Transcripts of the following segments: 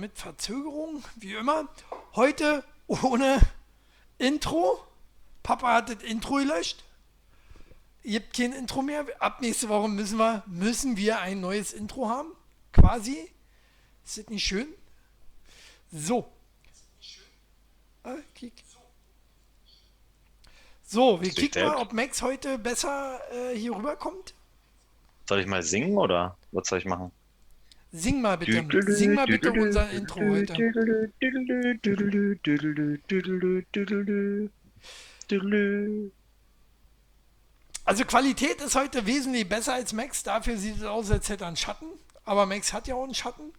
mit Verzögerung, wie immer. Heute ohne Intro. Papa hat das Intro gelöscht. Gibt kein Intro mehr. Ab nächste Woche müssen wir, müssen wir ein neues Intro haben. Quasi. Ist das nicht schön? So. Ah. So, wir kicken mal, ob Max heute besser äh, hier rüberkommt. Soll ich mal singen oder was soll ich machen? Sing mal bitte. Sing mal bitte unser Intro heute. Also Qualität ist heute wesentlich besser als Max. Dafür sieht es aus, als hätte er einen Schatten. Aber Max hat ja auch einen Schatten.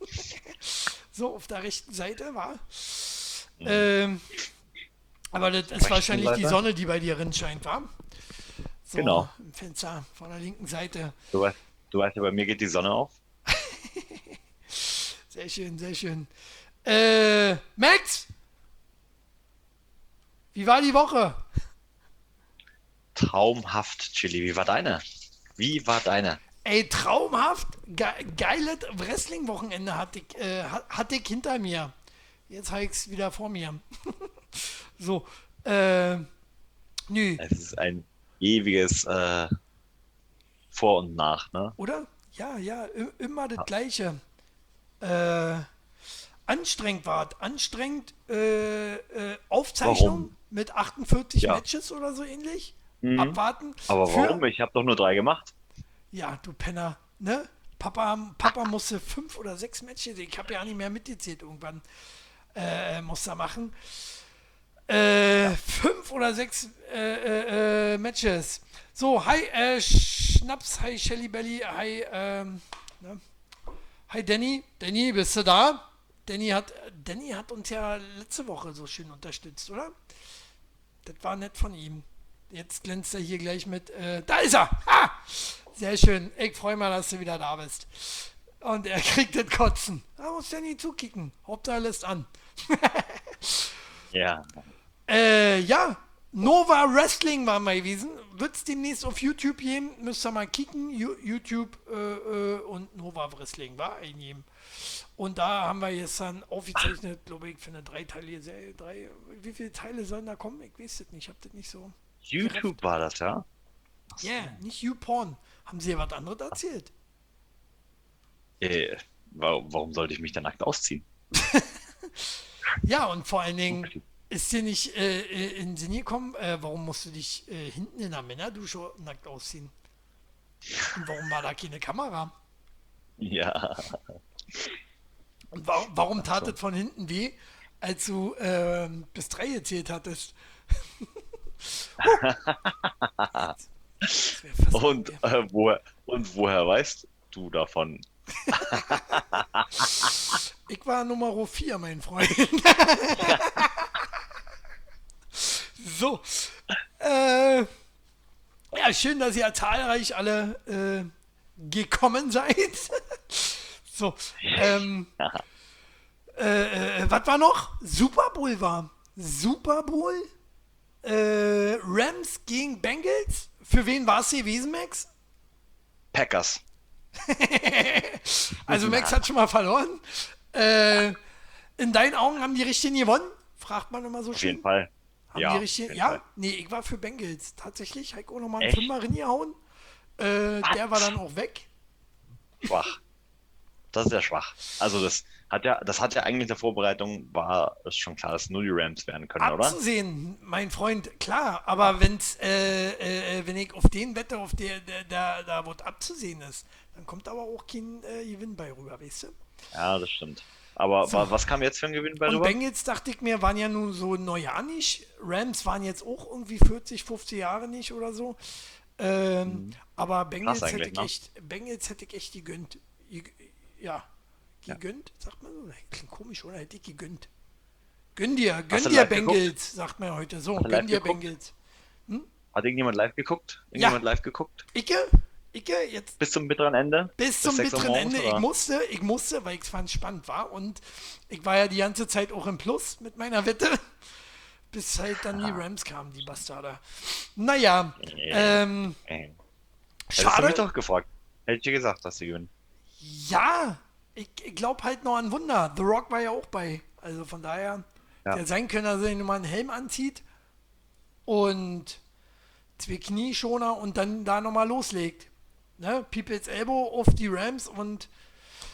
so, auf der rechten Seite war. Ähm, aber das ist wahrscheinlich die? Sonne, die bei dir scheint, war. So, Genau. Im Fenster von der linken Seite. Du weißt, du weißt ja, bei mir geht die Sonne auf. Sehr schön, sehr schön. Äh, Max! Wie war die Woche? Traumhaft, Chili. Wie war deine? Wie war deine? Ey, traumhaft. Ge geiles Wrestling-Wochenende hatte ich, äh, ha- hatte ich hinter mir. Jetzt habe ich es wieder vor mir. so, äh, nö, Es ist ein ewiges äh, Vor und Nach, ne? oder? Ja, ja, immer das Gleiche. Äh, anstrengend war es. Anstrengend, äh, äh, Aufzeichnung Warum? mit 48 Ja. Matches oder so ähnlich. Mhm. Abwarten. Aber Für- warum? Ich habe doch nur drei gemacht. Ja, du Penner, ne? Papa, Papa musste fünf oder sechs Matches, ich habe ja nicht mehr mitgezählt irgendwann, äh, muss er machen. Äh, fünf oder sechs äh, äh, äh, Matches. So, hi, äh, Schnaps, hi, Shelly Belly, hi, ähm, ne? hi, Danny. Danny, bist du da? Danny hat, Danny hat uns ja letzte Woche so schön unterstützt, oder? Das war nett von ihm. Jetzt glänzt er hier gleich mit. Äh, da ist er! Ha! Sehr schön. Ich freue mich, dass du wieder da bist. Und er kriegt das Kotzen. Da muss nie zukicken. Hauptsache lässt an. Ja. Äh, ja. Nova Wrestling war mal gewesen. Wird es demnächst auf YouTube geben. Müsst ihr mal kicken. YouTube äh, äh, und Nova Wrestling war eingeben. Und da haben wir jetzt dann aufgezeichnet, glaube ich, für eine dreiteilige Serie. Drei, wie viele Teile sollen da kommen? Ich weiß das nicht. Ich habe das nicht so. YouTube war das, ja? Ja, yeah, nicht YouPorn. Haben sie ja was anderes erzählt? Äh, warum, warum sollte ich mich da nackt ausziehen? Ja, und vor allen Dingen ist dir nicht äh, äh, in den Sinn gekommen, äh, warum musst du dich äh, hinten in der Männerdusche nackt ausziehen? Und warum war da keine Kamera? Ja. Und warum, warum tat es von hinten weh, als du ähm, bis drei gezählt hattest? Und, äh, woher, und woher weißt du davon? Ich war Nummer 4, mein Freund. so. Äh, ja, schön, dass ihr zahlreich alle äh, gekommen seid. so. Ähm, äh, äh, was war noch? Super Bowl war. Super Bowl. Äh, Rams gegen Bengals. Für wen war es gewesen, Max? Packers. Also Max hat schon mal verloren. Äh, in deinen Augen haben die Richtigen gewonnen? Fragt man immer so Auf schön. jeden Fall. Haben ja, die Richtigen, ja? Fall. Nee, ich war für Bengals. Tatsächlich. Auch nochmal einen Echt? Fünfer reingehauen. Äh, der war dann auch weg. Schwach. Das ist ja schwach. Also das hat ja, das hat ja eigentlich in der Vorbereitung war es schon klar, dass nur die Rams werden können, oder? Abzusehen, mein Freund, klar. Aber wenn's, äh, äh, wenn ich auf den wette, auf der, der, der da wo es abzusehen ist, dann kommt aber auch kein äh, Gewinn bei rüber, weißt du? Ja, das stimmt. Aber So. wa- was kam jetzt für ein Gewinn bei Und rüber? Bengals, dachte ich mir, waren ja nun so Neujahr nicht. Rams waren jetzt auch irgendwie 40, 50 Jahre nicht oder so. Ähm, Aber Bengals hätte, Mhm. ich ne? echt, Bengals hätte ich echt gegönnt. Ge- Ja, gegönnt, sagt man so. Klingt komisch, oder? Hätte ich gegönnt. Gönn dir, gönn dir live geguckt? Bengals, sagt man heute so. Gönn dir geguckt? Bengals. Hat irgendjemand live geguckt? Irgendjemand live geguckt? Icke, Icke, jetzt Bis zum bitteren Ende? bis zum sechs Uhr bitteren Ende. Ich oder? musste, ich musste, weil ich es fand spannend war. Und ich war ja die ganze Zeit auch im Plus mit meiner Wette. Bis halt dann die Rams kamen, die Bastarde. Naja, ähm, Ey. Hättest du mich schade. doch gefragt. Hätte ich dir gesagt, dass sie gewinnen. Ja, ich, ich glaube halt noch an Wunder. The Rock war ja auch bei. Also von daher, Ja. der sein können, dass er sich nochmal einen Helm anzieht und zwei Knieschoner und dann da nochmal loslegt. Ne? People's Elbow auf die Rams und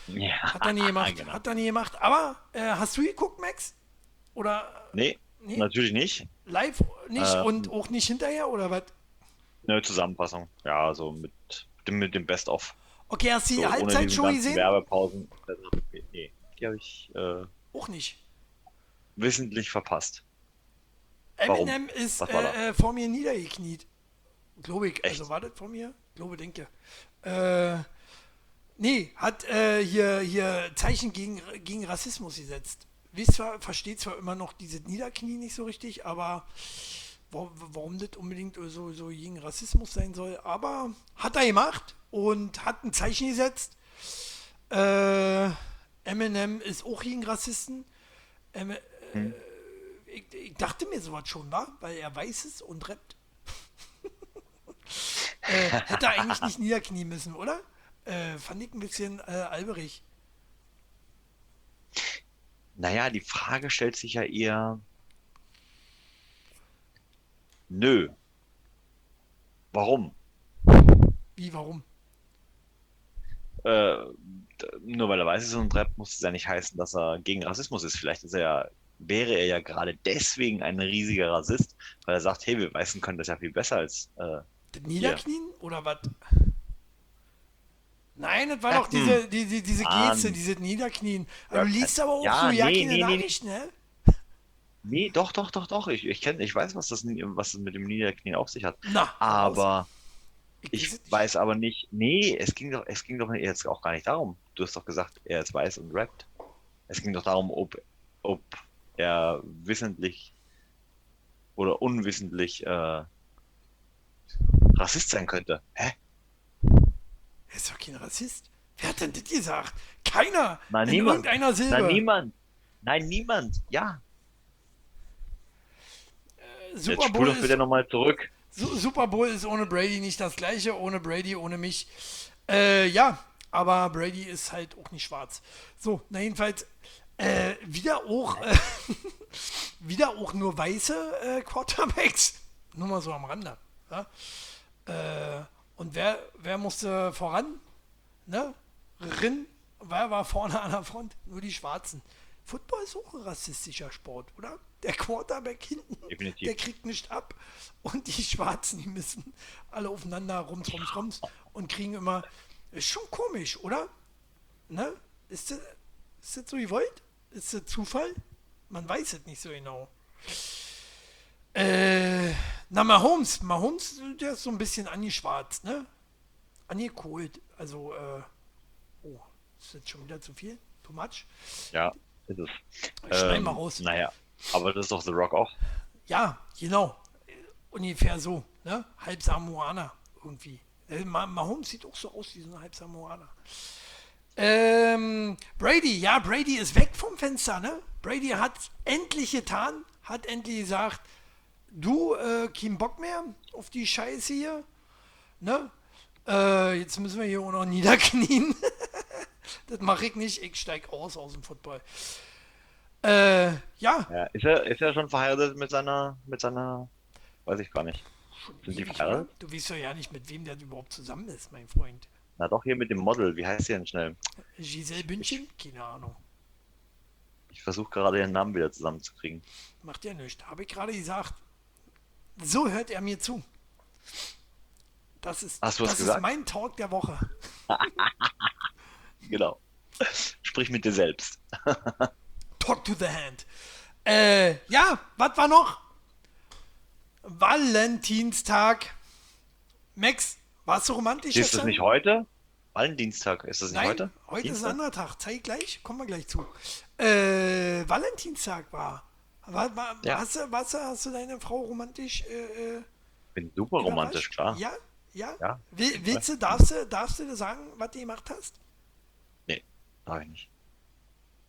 Ja, hat er nie gemacht. genau. Hat er nie gemacht. Aber äh, hast du geguckt, Max? Oder Nee, Nee? natürlich nicht. live nicht Ähm. und auch nicht hinterher oder was? Eine Zusammenfassung. Ja, so mit dem, mit dem Best-of. Okay, hast du die So, ohne Halbzeit diese schon ganzen gesehen? Werbepausen. Nee, die habe ich äh, Auch nicht. wissentlich verpasst. Warum? Eminem ist äh, vor mir niedergekniet. Glaube ich. Echt? Also war das vor mir? Glaube, denke. Äh, nee, hat äh, hier, hier Zeichen gegen, gegen Rassismus gesetzt. Wisst zwar, versteht zwar immer noch dieses Niederknie nicht so richtig, aber warum, warum das unbedingt so, so gegen Rassismus sein soll, aber hat er gemacht und hat ein Zeichen gesetzt. Äh, Eminem ist auch gegen Rassisten. Em, äh, ich, ich dachte mir sowas schon, war, weil er weiß es und rappt. äh, hätte er eigentlich nicht niederknien müssen, oder? Äh, fand ich ein bisschen äh, alberig. Naja, die Frage stellt sich ja eher. Nö. Warum? Wie, warum? Äh, nur weil er weiß ist und rappt, muss es ja nicht heißen, dass er gegen Rassismus ist. Vielleicht ist er ja, wäre er ja gerade deswegen ein riesiger Rassist, weil er sagt, hey, wir Weißen können das ja viel besser als. Äh, Das Niederknien oder was? Nein, das war doch diese, diese, diese. Geste, dieses Niederknien. Aber du liest aber auch ja, so ja nee, nee, nee, Nachrichten, ne? nee, doch, doch, doch, doch. Ich, ich kenne, ich weiß, was das, was es mit dem Niederknien auf sich hat. Na. Aber ich, ich weiß aber nicht. Nee, es ging doch, es ging doch jetzt auch gar nicht darum. Du hast doch gesagt, er ist weiß und rappt. Es ging doch darum, ob, ob er wissentlich oder unwissentlich äh, Rassist sein könnte. Hä? Er ist doch kein Rassist. Wer hat denn das gesagt? Keiner! Nein, in niemand. irgendeiner Silbe. Nein, niemand. Nein, niemand. Ja. Jetzt Super spul Bowl, doch bitte nochmal zurück. Su- Super Bowl ist ohne Brady nicht das gleiche. Ohne Brady, ohne mich. Äh, ja, aber Brady ist halt auch nicht schwarz. So, na jedenfalls, äh, wieder auch, äh, wieder auch nur weiße äh, Quarterbacks. Nur mal so am Rande. Ja? Äh, und wer, wer musste voran? Ne? Rin, wer war vorne an der Front? Nur die Schwarzen. Football ist auch ein rassistischer Sport, oder? Der Quarterback hinten, Definitiv. der kriegt nicht ab. Und die Schwarzen, die müssen alle aufeinander rums, rums, rums und kriegen immer. Ist schon komisch, oder? Ne? Ist das, ist das so gewollt? Ist das Zufall? Man weiß es nicht so genau. Äh, na, Mahomes. Mahomes, der ist so ein bisschen angeschwarzt, ne? Angekohlt. Also, äh, oh, ist jetzt schon wieder zu viel? Too much? Ja, ist es. Schneiden wir raus. Naja, aber das ist doch The Rock auch. Ja, genau. Äh, Ungefähr so, ne? Halb Samoaner irgendwie. Äh, Ma- Mahomes sieht auch so aus wie so ein halb Samoaner. Ähm, Brady, ja, Brady ist weg vom Fenster, ne? Brady hat endlich getan, hat endlich gesagt, du, äh, kein Bock mehr auf die Scheiße hier, ne? Äh, jetzt müssen wir hier auch noch niederknien. das mache ich nicht, ich steig aus aus dem Football. Äh, ja, Ja, ist er, ist er schon verheiratet mit seiner, mit seiner, weiß ich gar nicht. Sind die verheiratet? Du weißt doch ja nicht, mit wem der überhaupt zusammen ist, mein Freund. Na doch, hier mit dem Model, wie heißt sie denn schnell? Giselle Bündchen? Keine Ahnung. Ich versuche gerade ihren Namen wieder zusammenzukriegen. Macht ja nichts. Habe ich gerade gesagt. So hört er mir zu. Das ist, Hast du das ist gesagt? mein Talk der Woche. Genau. Sprich mit dir selbst. Talk to the hand. Äh, ja, was war noch? Valentinstag. Max, warst du romantisch Ist das nicht heute? Valentinstag, ist das nicht Nein, heute? heute ist ein Dienstag? anderer Tag. Zeig gleich, kommen wir gleich zu. Äh, Valentinstag war. war, war Ja. hast, du, du, hast du deine Frau romantisch äh, äh, Bin super romantisch, klar. Ja, ja. Ja. Will, willst du, darfst du, darfst du dir sagen, was du gemacht hast? Nee, darf ich nicht.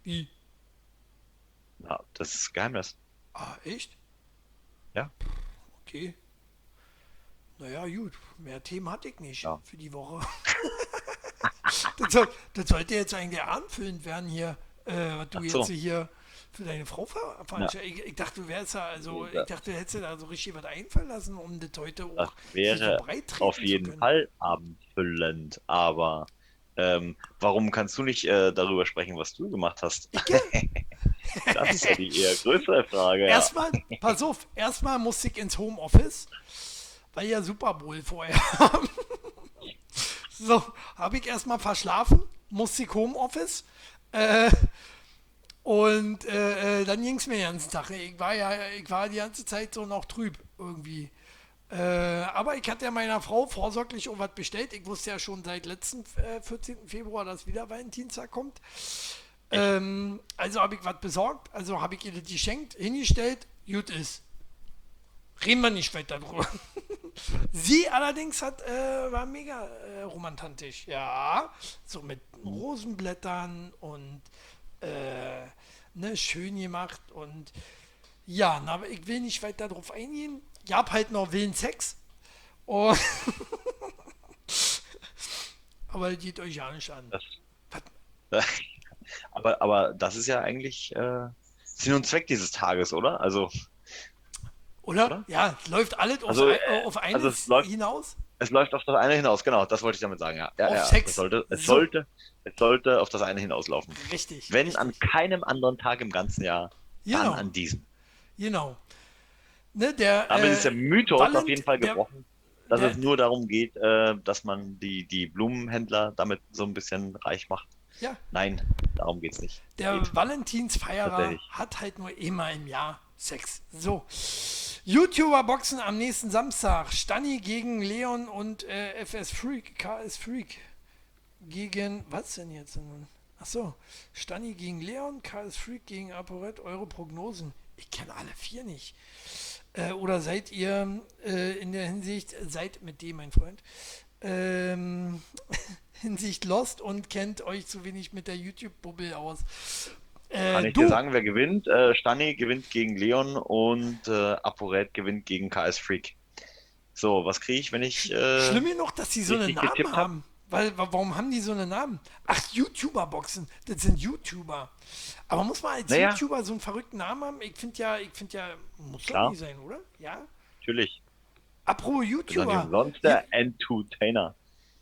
Wie? Na, das ist Geheimnis. Ah, echt? Ja. Okay. Naja, gut. Mehr Themen hatte ich nicht Ja. für die Woche. das, soll, das sollte jetzt eigentlich anfüllend werden hier, äh, was du so. jetzt hier für deine Frau ver veranstaltet. Ich, ich dachte, du wärst ja, also Ja. ich dachte, du hättest dir da so richtig was einfallen lassen, um das heute auch Das sich wäre so auf jeden. Fall abendfüllend, aber ähm, warum kannst du nicht äh, darüber sprechen, was du gemacht hast? Das ist ja die eher größere Frage. Ja. Erstmal, pass auf, erstmal musste ich ins Homeoffice, weil ja Super Bowl vorher haben. So, habe ich erstmal verschlafen, musste ich Homeoffice. Äh, und äh, äh, dann ging es mir den ganzen Tag. Ich war ja, ich war die ganze Zeit so noch trüb irgendwie. Äh, aber ich hatte ja meiner Frau vorsorglich auch was bestellt. Ich wusste ja schon seit letzten äh, 14. Februar, dass wieder Valentinstag kommt. Ähm, also habe ich was besorgt, also habe ich ihr das geschenkt, hingestellt, gut ist. Reden wir nicht weiter drüber. Sie allerdings hat, äh, war mega äh, romantisch, ja. So mit Rosenblättern und äh, ne, schön gemacht und ja, na, aber ich will nicht weiter drauf eingehen. Ich hab halt noch willen Sex. Und aber das geht euch ja nicht an. Das, aber, aber das ist ja eigentlich äh, Sinn und Zweck dieses Tages, oder? Also Oder? Oder? Ja, es läuft alles auf, Also, ein, äh, auf eines also es läuft- hinaus. es läuft auf das eine hinaus, genau, das wollte ich damit sagen, ja. ja, Auf ja. Sex. Es sollte, es So. sollte, es sollte auf das eine hinauslaufen. Richtig. Wenn richtig. an keinem anderen Tag im ganzen Jahr, dann Genau. an diesem. Genau. Ne, der, Damit äh, ist der Mythos Valent- auf jeden Fall der- gebrochen, dass der- es nur darum geht, äh, dass man die, die Blumenhändler damit so ein bisschen reich macht. Ja, Nein, darum geht's nicht. der Geht. Valentinsfeierer hat halt nur immer im Jahr Sex. So. YouTuber-Boxen am nächsten Samstag. Stani gegen Leon und äh, FS Freak, KS Freak. Gegen, was denn jetzt? Achso, Stani gegen Leon, KS Freak gegen ApoRed. Eure Prognosen. Ich kenne alle vier nicht. Äh, oder seid ihr äh, in der Hinsicht, seid mit dem, mein Freund, ähm, Hinsicht lost und kennt euch zu wenig mit der YouTube-Bubble aus? Äh, Kann ich du, dir sagen, wer gewinnt? Äh, Stani gewinnt gegen Leon und äh, ApoRed gewinnt gegen KS Freak. So, was kriege ich, wenn ich. Äh, schlimm genug, dass die so einen Namen getippt hab? haben. Weil, wa- warum haben die so einen Namen? Ach, YouTuber-Boxen, das sind YouTuber. Aber muss man als Naja. YouTuber so einen verrückten Namen haben? Ich finde ja, ich finde ja, muss Klar. doch nicht sein, oder? Ja? Natürlich. Apropos YouTuber. der Entertainer.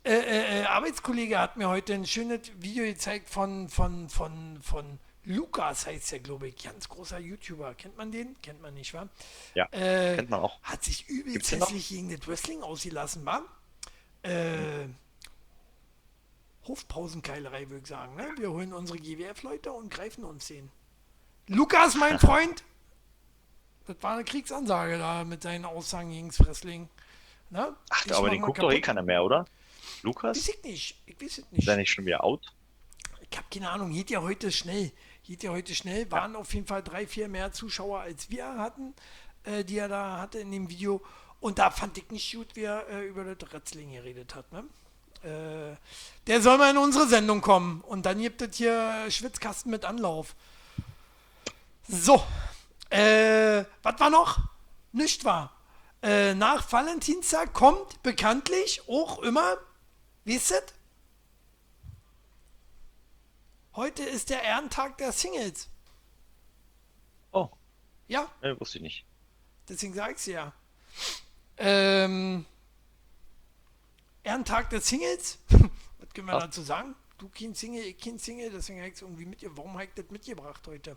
Äh, äh, äh, Arbeitskollege hat mir heute ein schönes Video gezeigt von, von, von, von Lukas, heißt der, glaube ich. Ganz großer YouTuber. Kennt man den? Kennt man nicht, wa? Ja, Äh, kennt man auch. Hat sich übelst hässlich gegen das Wrestling ausgelassen, wa? Äh, Hofpausenkeilerei, würde ich sagen. Ne? Wir holen unsere GWF-Leute und greifen uns den. Lukas, mein Freund! Das war eine Kriegsansage da mit seinen Aussagen gegen das Wrestling. Ne? Ach, Dich aber den guckt doch eh kaputt. keiner mehr, oder? Lukas? Weiß ich nicht. Ich weiß es Ist nicht. er nicht schon wieder out? Ich habe keine Ahnung. Geht ja heute schnell. Geht ja heute schnell. Waren auf jeden Fall drei, vier mehr Zuschauer als wir hatten, äh, die er da hatte in dem Video. Und da fand ich nicht gut, wie er äh, über das Wrestling geredet hat. Ne? Äh, der soll mal in unsere Sendung kommen. Und dann gibt es hier Schwitzkasten mit Anlauf. So. Äh, was war noch? Nicht wahr. Äh, nach Valentinstag kommt bekanntlich auch immer, wie ist das? Heute ist der Ehrentag der Singles. Oh, Ja, ne, wusste ich nicht. deswegen sag ich's ja. Ähm, Ehrentag der Singles? Was können wir Was? dazu sagen? Du kein Single, ich kein Single, deswegen habe ich irgendwie mit Warum habe ich das mitgebracht heute?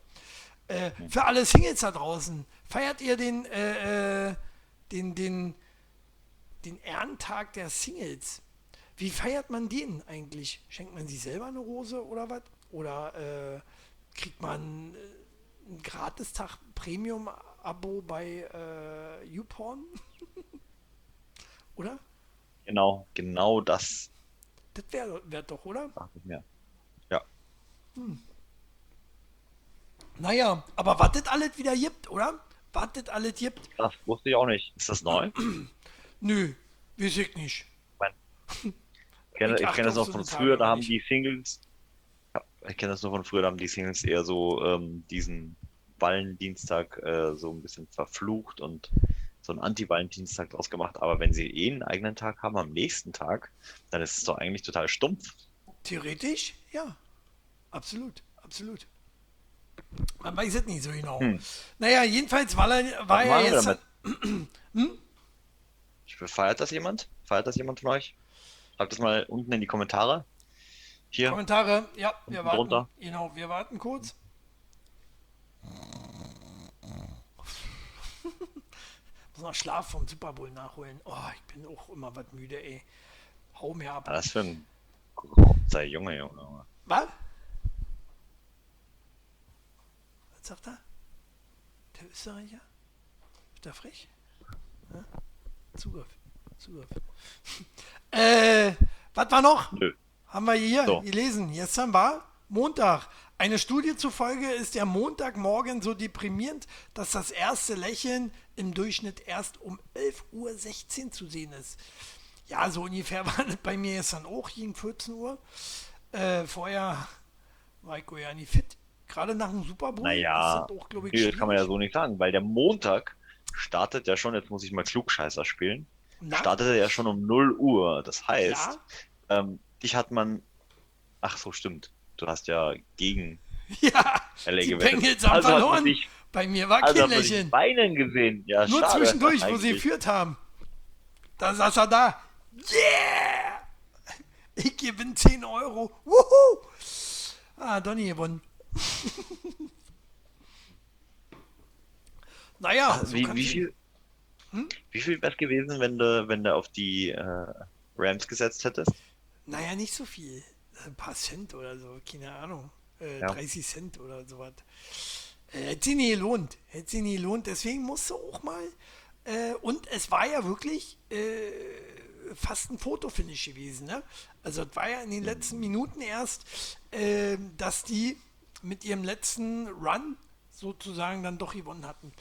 Äh, für alle Singles da draußen, feiert ihr den, äh, äh, den, den, den Ehrentag der Singles? Wie feiert man den eigentlich? Schenkt man sich selber eine Rose oder was? Oder äh, kriegt man äh, ein Gratistag Premium-Abo bei äh, YouPorn? oder? Genau, genau das Das wäre wär doch, oder? dachte ich mir. Ja. Naja, aber was das alles wieder gibt, oder? Was das alles gibt? Das wusste ich auch nicht. Ist das neu? Nö, weiß ich nicht. Ich kenne, Ich kenne das noch von früher, da haben die Singles, ich kenne das noch von früher, da haben die Singles eher so ähm, diesen Valentinstag äh, so ein bisschen verflucht und so einen Anti-Valentinstag draus gemacht. Aber wenn sie eh einen eigenen Tag haben am nächsten Tag, dann ist es doch eigentlich total stumpf. Theoretisch, ja. Absolut, absolut. Man weiß es nicht so genau. Hm. Naja, jedenfalls war er, war er jetzt. damit? Feiert das jemand? Feiert das jemand von euch? Schreibt das mal unten in die Kommentare. Hier. Kommentare, ja, wir warten. drunter. Genau, wir warten kurz. Muss noch Schlaf vom Super Bowl nachholen. Oh, ich bin auch immer was müde, ey. Hau mir ab. Was für ein Sei Junge, Junge. Junge. Was? Was sagt er? Der Österreicher? Ist der frech? Ja? Zugriff. Zugriff. äh, was war noch? Nö. Haben wir hier So. gelesen. Gestern war Montag. Eine Studie zufolge ist der Montagmorgen so deprimierend, dass das erste Lächeln im Durchschnitt erst um 11.16 Uhr zu sehen ist. Ja, so ungefähr war das bei mir gestern auch gegen 14 Uhr. Äh, vorher war ich ja nicht fit. Gerade nach dem Super Bowl. Naja, ist das auch, ich, Nee, das kann man ja so nicht sagen, weil der Montag startet ja schon, jetzt muss ich mal Klugscheißer spielen, Na? startet er ja schon um 0 Uhr. Das heißt, Ja, ähm, dich hat man. Ach so, stimmt. Du hast ja gegen ja LA die gewettet. Bengals haben Also verloren. dich- Bei mir war Also kein Lächeln. Beinen gesehen. Ja, Nur schade, zwischendurch, wo sie geführt haben. Da saß er da. Yeah! Ich gewinne 10 Euro. Wuhu! Ah, Donny gewonnen. naja, so Wie, kann wie viel, Hm? wie viel wäre es gewesen, wenn du, wenn du auf die äh, Rams gesetzt hättest? Naja, nicht so viel. Ein paar Cent oder so, keine Ahnung. Äh, Ja. 30 Cent oder sowas. Äh, hätte sie nie gelohnt. Hätte sie nie gelohnt. Deswegen musste auch mal. Äh, und es war ja wirklich äh, fast ein Fotofinish gewesen. Ne? Also es war ja in den letzten Minuten erst, äh, dass die mit ihrem letzten Run sozusagen dann doch gewonnen hatten.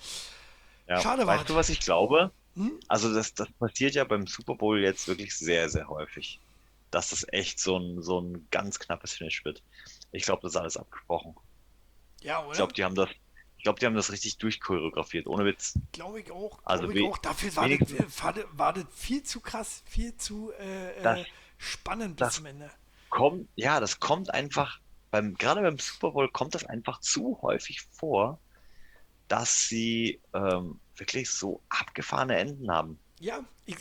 Ja. Schade war Weißt du, es. was ich glaube? Hm? Also das, das passiert ja beim Super Bowl jetzt wirklich sehr, sehr häufig. Dass das echt so ein, so ein ganz knappes Finish wird. Ich glaube, das ist alles abgesprochen. Ja, Ich oder? glaube, die haben das, ich glaube, die haben das richtig durchchoreografiert, ohne Witz. Glaube ich auch. Also glaube ich auch. Dafür war das, war, das, das viel zu krass, viel zu äh, Das- äh, spannend bis das- zum Ende. Kommt, ja, das kommt einfach, beim, gerade beim Super Bowl kommt das einfach zu häufig vor, dass sie ähm, wirklich so abgefahrene Enden haben. Ja, ich,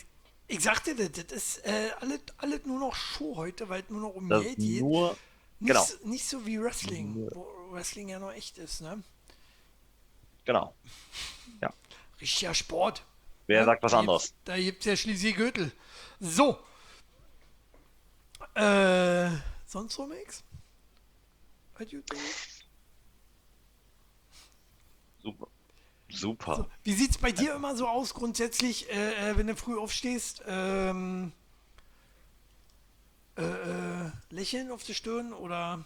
ich sagte das, das ist äh, alles, alles nur noch Show heute, weil es nur noch um Das Geld geht. nur, Nicht, genau. so- nicht so wie Wrestling, Nur- wo Wrestling ja noch echt ist, ne? genau. Richtiger Sport. Wer Ja, sagt was anderes? Da gibt es ja schließlich Gürtel. So. Äh, sonst noch nichts? Was? Super. Super. So, wie sieht es bei dir immer so aus, grundsätzlich, äh, äh, wenn du früh aufstehst? Ähm, äh, äh, Lächeln auf der Stirn oder?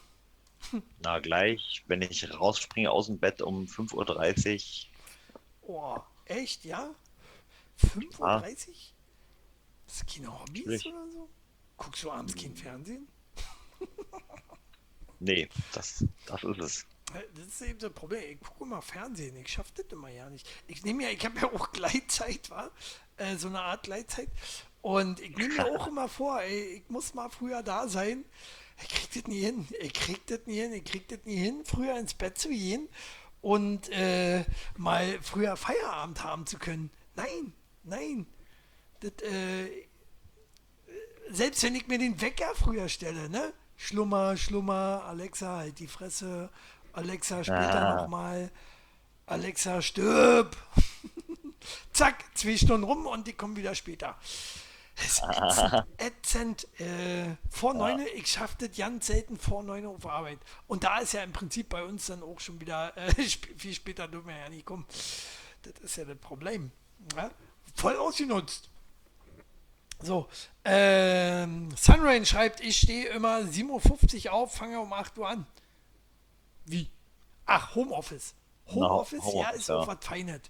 Na, gleich, wenn ich rausspringe aus dem Bett um 5.30 Uhr, Oh, echt, ja? 5.30 Ah. Uhr? Ist das keine Hobbys Natürlich. oder so? Guckst du abends kein Fernsehen? nee, das, das ist es. Das ist eben das Problem. Ich gucke immer Fernsehen. Ich schaffe das immer ja nicht. Ich nehme ja, ich habe ja auch Gleitzeit, war äh, so eine Art Gleitzeit. Und ich nehme mir auch immer vor, ey, ich muss mal früher da sein. Ich krieg das nie hin. Ich krieg das nie hin. Ich krieg das nie hin, früher ins Bett zu gehen und äh, mal früher Feierabend haben zu können. Nein, nein. Das, äh, selbst wenn ich mir den Wecker früher stelle, ne? Schlummer, Schlummer, Alexa, halt die Fresse. Alexa, später Ah. nochmal. Alexa, stirb. Zack, zwei Stunden rum und die kommen wieder später. Das ist ätzend. ätzend. Äh, vor neun, ich schaffe das ganz selten vor neun auf Arbeit. Und da ist ja im Prinzip bei uns dann auch schon wieder, äh, viel später dürfen wir ja nicht kommen. Das ist ja das Problem. Ja? Voll ausgenutzt. So, ähm, Sunrain schreibt, ich stehe immer 7.50 Uhr auf, fange um 8 Uhr an. Wie? Ach, Homeoffice. Homeoffice, ja, Homeoffice, ist ja. auch was Feines.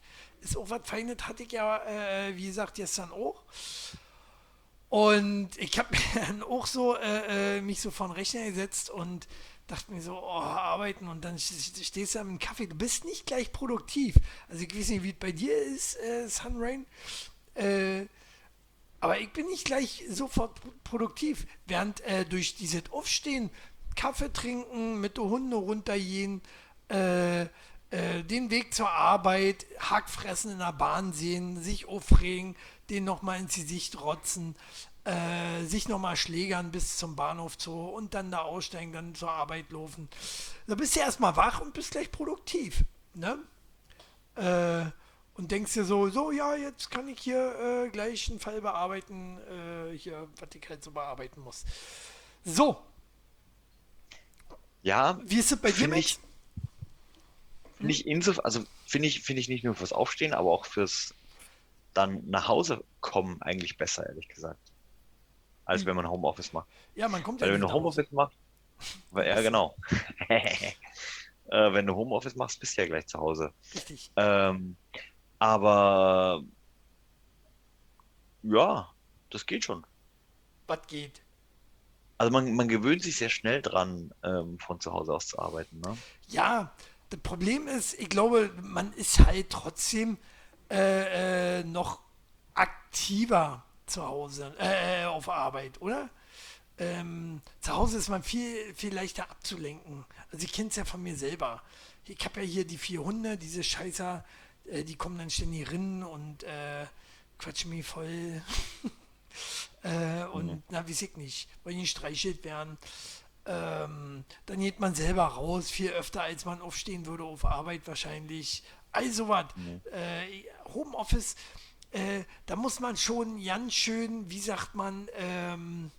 Ist auch was Feines, hatte ich ja, äh, wie gesagt, gestern auch. Und ich habe dann auch so äh, äh, mich so vor den Rechner gesetzt und dachte mir so, oh, arbeiten und dann st- stehst du am Kaffee. Du bist nicht gleich produktiv. Also ich weiß nicht, wie es bei dir ist, äh, Sunrain. Äh, Aber ich bin nicht gleich sofort produktiv. Während äh, durch dieses Aufstehen, Kaffee trinken, mit den Hunden runtergehen, äh, äh, den Weg zur Arbeit, Hackfressen in der Bahn sehen, sich aufregen, den nochmal ins Gesicht rotzen, äh, sich nochmal schlägern bis zum Bahnhof zu und dann da aussteigen, dann zur Arbeit laufen. Da bist du erstmal wach und bist gleich produktiv. Ne? Äh, und denkst dir so, so, ja, jetzt kann ich hier äh, gleich einen Fall bearbeiten, äh, hier, was ich halt so bearbeiten muss. So. Ja. Wie ist es bei dir, Finde ich, insofern, also finde ich, finde ich nicht nur fürs Aufstehen, aber auch fürs dann nach Hause kommen eigentlich besser, ehrlich gesagt. Als wenn man Homeoffice macht. Ja, man kommt Weil ja wenn du. Homeoffice machst, ja genau. äh, wenn du Homeoffice machst, bist du ja gleich zu Hause. Richtig. Ähm, aber ja, das geht schon. Was geht? Also man, man gewöhnt sich sehr schnell dran, ähm, von zu Hause aus zu arbeiten, ne? Ja, das Problem ist, ich glaube, man ist halt trotzdem äh, äh, noch aktiver zu Hause, äh, auf Arbeit, oder? Ähm, zu Hause ist man viel, viel leichter abzulenken. Also ich kenne es ja von mir selber. Ich habe ja hier die vier Hunde, diese Scheißer, äh, die kommen dann ständig rein und äh, quatschen mich voll. äh, und na, weiß ich nicht, wollen streichelt werden. Ähm, dann geht man selber raus, viel öfter als man aufstehen würde auf Arbeit wahrscheinlich. Also was. Äh, Homeoffice, äh, da muss man schon ganz schön, wie sagt man, ähm,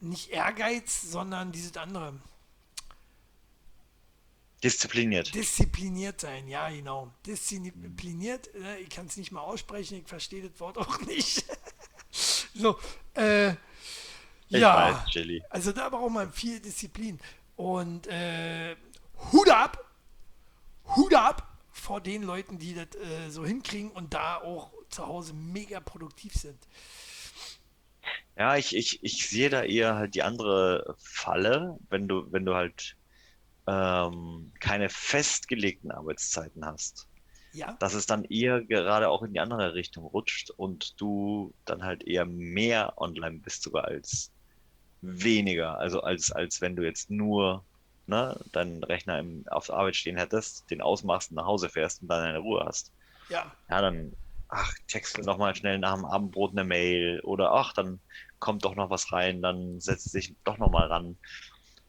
nicht Ehrgeiz, sondern dieses andere. Diszipliniert. Diszipliniert sein, ja, genau. Diszipliniert, äh, ich kann es nicht mal aussprechen, ich verstehe das Wort auch nicht. so, äh, ja, weiß, also da braucht man viel Disziplin. Und äh, Hut ab, Hut ab vor den Leuten, die das äh, so hinkriegen und da auch zu Hause mega produktiv sind. Ja, ich, ich, ich sehe da eher halt die andere Falle, wenn du, wenn du halt ähm, keine festgelegten Arbeitszeiten hast. Ja, Dass es dann eher gerade auch in die andere Richtung rutscht und du dann halt eher mehr online bist sogar als weniger. Also als, als wenn du jetzt nur ne, deinen Rechner im, auf der Arbeit stehen hättest, den ausmachst und nach Hause fährst und dann deine Ruhe hast. ja, Ja, dann, ach, checkst du noch mal schnell nach dem Abendbrot eine Mail oder ach, dann kommt doch noch was rein, dann setzt dich doch noch mal ran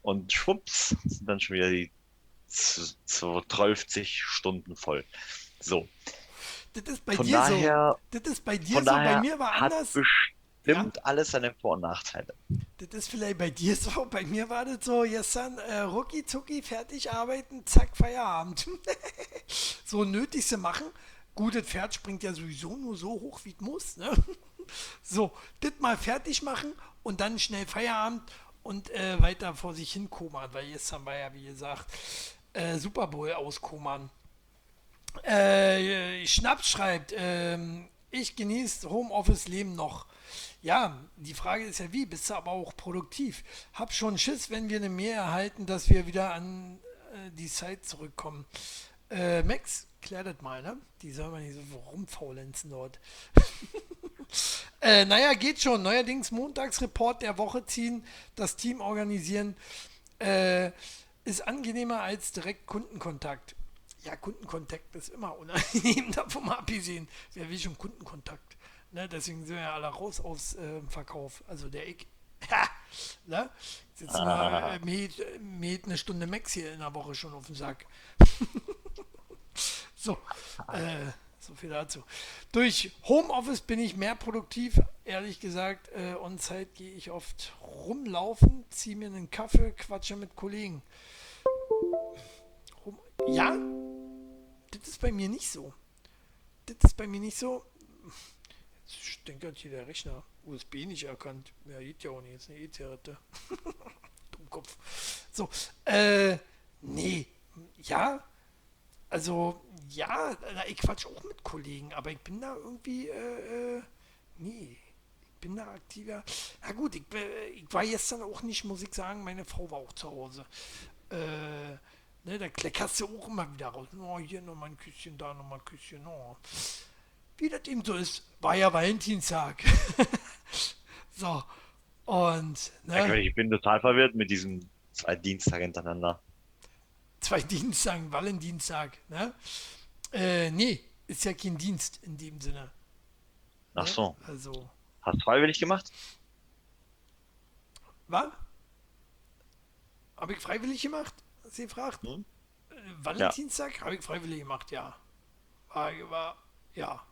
und schwupps sind dann schon wieder die z- z- 12 Stunden voll. So, das ist bei von dir daher, so. Das ist bei dir von so, daher bei mir war hat anders. bestimmt alles seine Vor- und Nachteile. Das ist vielleicht bei dir so, bei mir war das so, gestern äh, rucki zucki, fertig arbeiten, zack, Feierabend. so Nötigste machen. Gut, das Pferd springt ja sowieso nur so hoch, wie es muss. Ne? So, das mal fertig machen und dann schnell Feierabend und äh, weiter vor sich hin kommern, weil gestern war ja, wie gesagt, äh, Super Bowl auskommern. Äh, Schnaps schreibt, ähm, ich genieße Homeoffice-Leben noch. Ja, die Frage ist ja wie, bist du aber auch produktiv? Hab schon Schiss, wenn wir eine Mail erhalten, dass wir wieder an äh, die Zeit zurückkommen. Äh, Max, klär das mal, ne? Die sollen wir nicht so rumfaulenzen dort. äh, naja, geht schon. Neuerdings Montagsreport der Woche ziehen, das Team organisieren. Äh, ist angenehmer als direkt Kundenkontakt. Ja, Kundenkontakt ist immer unangenehm, davon mal abgesehen. Wer will schon Kundenkontakt? Ne, deswegen sind wir ja alle raus aus äh, Verkauf. Also der ich. Ne? Jetzt mal äh, mit, mit eine Stunde Max hier in der Woche schon auf den Sack. so, äh, so viel dazu. Durch Homeoffice bin ich mehr produktiv, ehrlich gesagt. Äh, On-Site gehe ich oft rumlaufen, ziehe mir einen Kaffee, quatsche mit Kollegen. Home ja, das ist bei mir nicht so. Das ist bei mir nicht so. Ich denke, hier der Rechner USB nicht erkannt. Ja, geht ja auch nicht. Jetzt eine E-Zigarette. Dummkopf. So, äh, nee. Ja, also, ja, ich quatsch auch mit Kollegen, aber ich bin da irgendwie, äh, äh, nee. Ich bin da aktiver. Na gut, ich, äh, ich war gestern auch nicht, muss ich sagen, meine Frau war auch zu Hause. Äh, ne, da kleckerst du auch immer wieder raus. Oh, hier nochmal ein Küsschen, da nochmal ein Küsschen. Oh. wie das eben so ist, war ja Valentinstag. so, und, ne, Ich bin total verwirrt mit diesem zwei Dienstag hintereinander. zwei Dienstag, Valentinstag, ne? Äh, nee, ist ja kein Dienst in dem Sinne. Ach Ne? so. Also, Hast du freiwillig gemacht? was? Habe ich freiwillig gemacht? Hast du gefragt? Hm? Äh, Valentinstag habe ich freiwillig gemacht, ja. War, war, ja.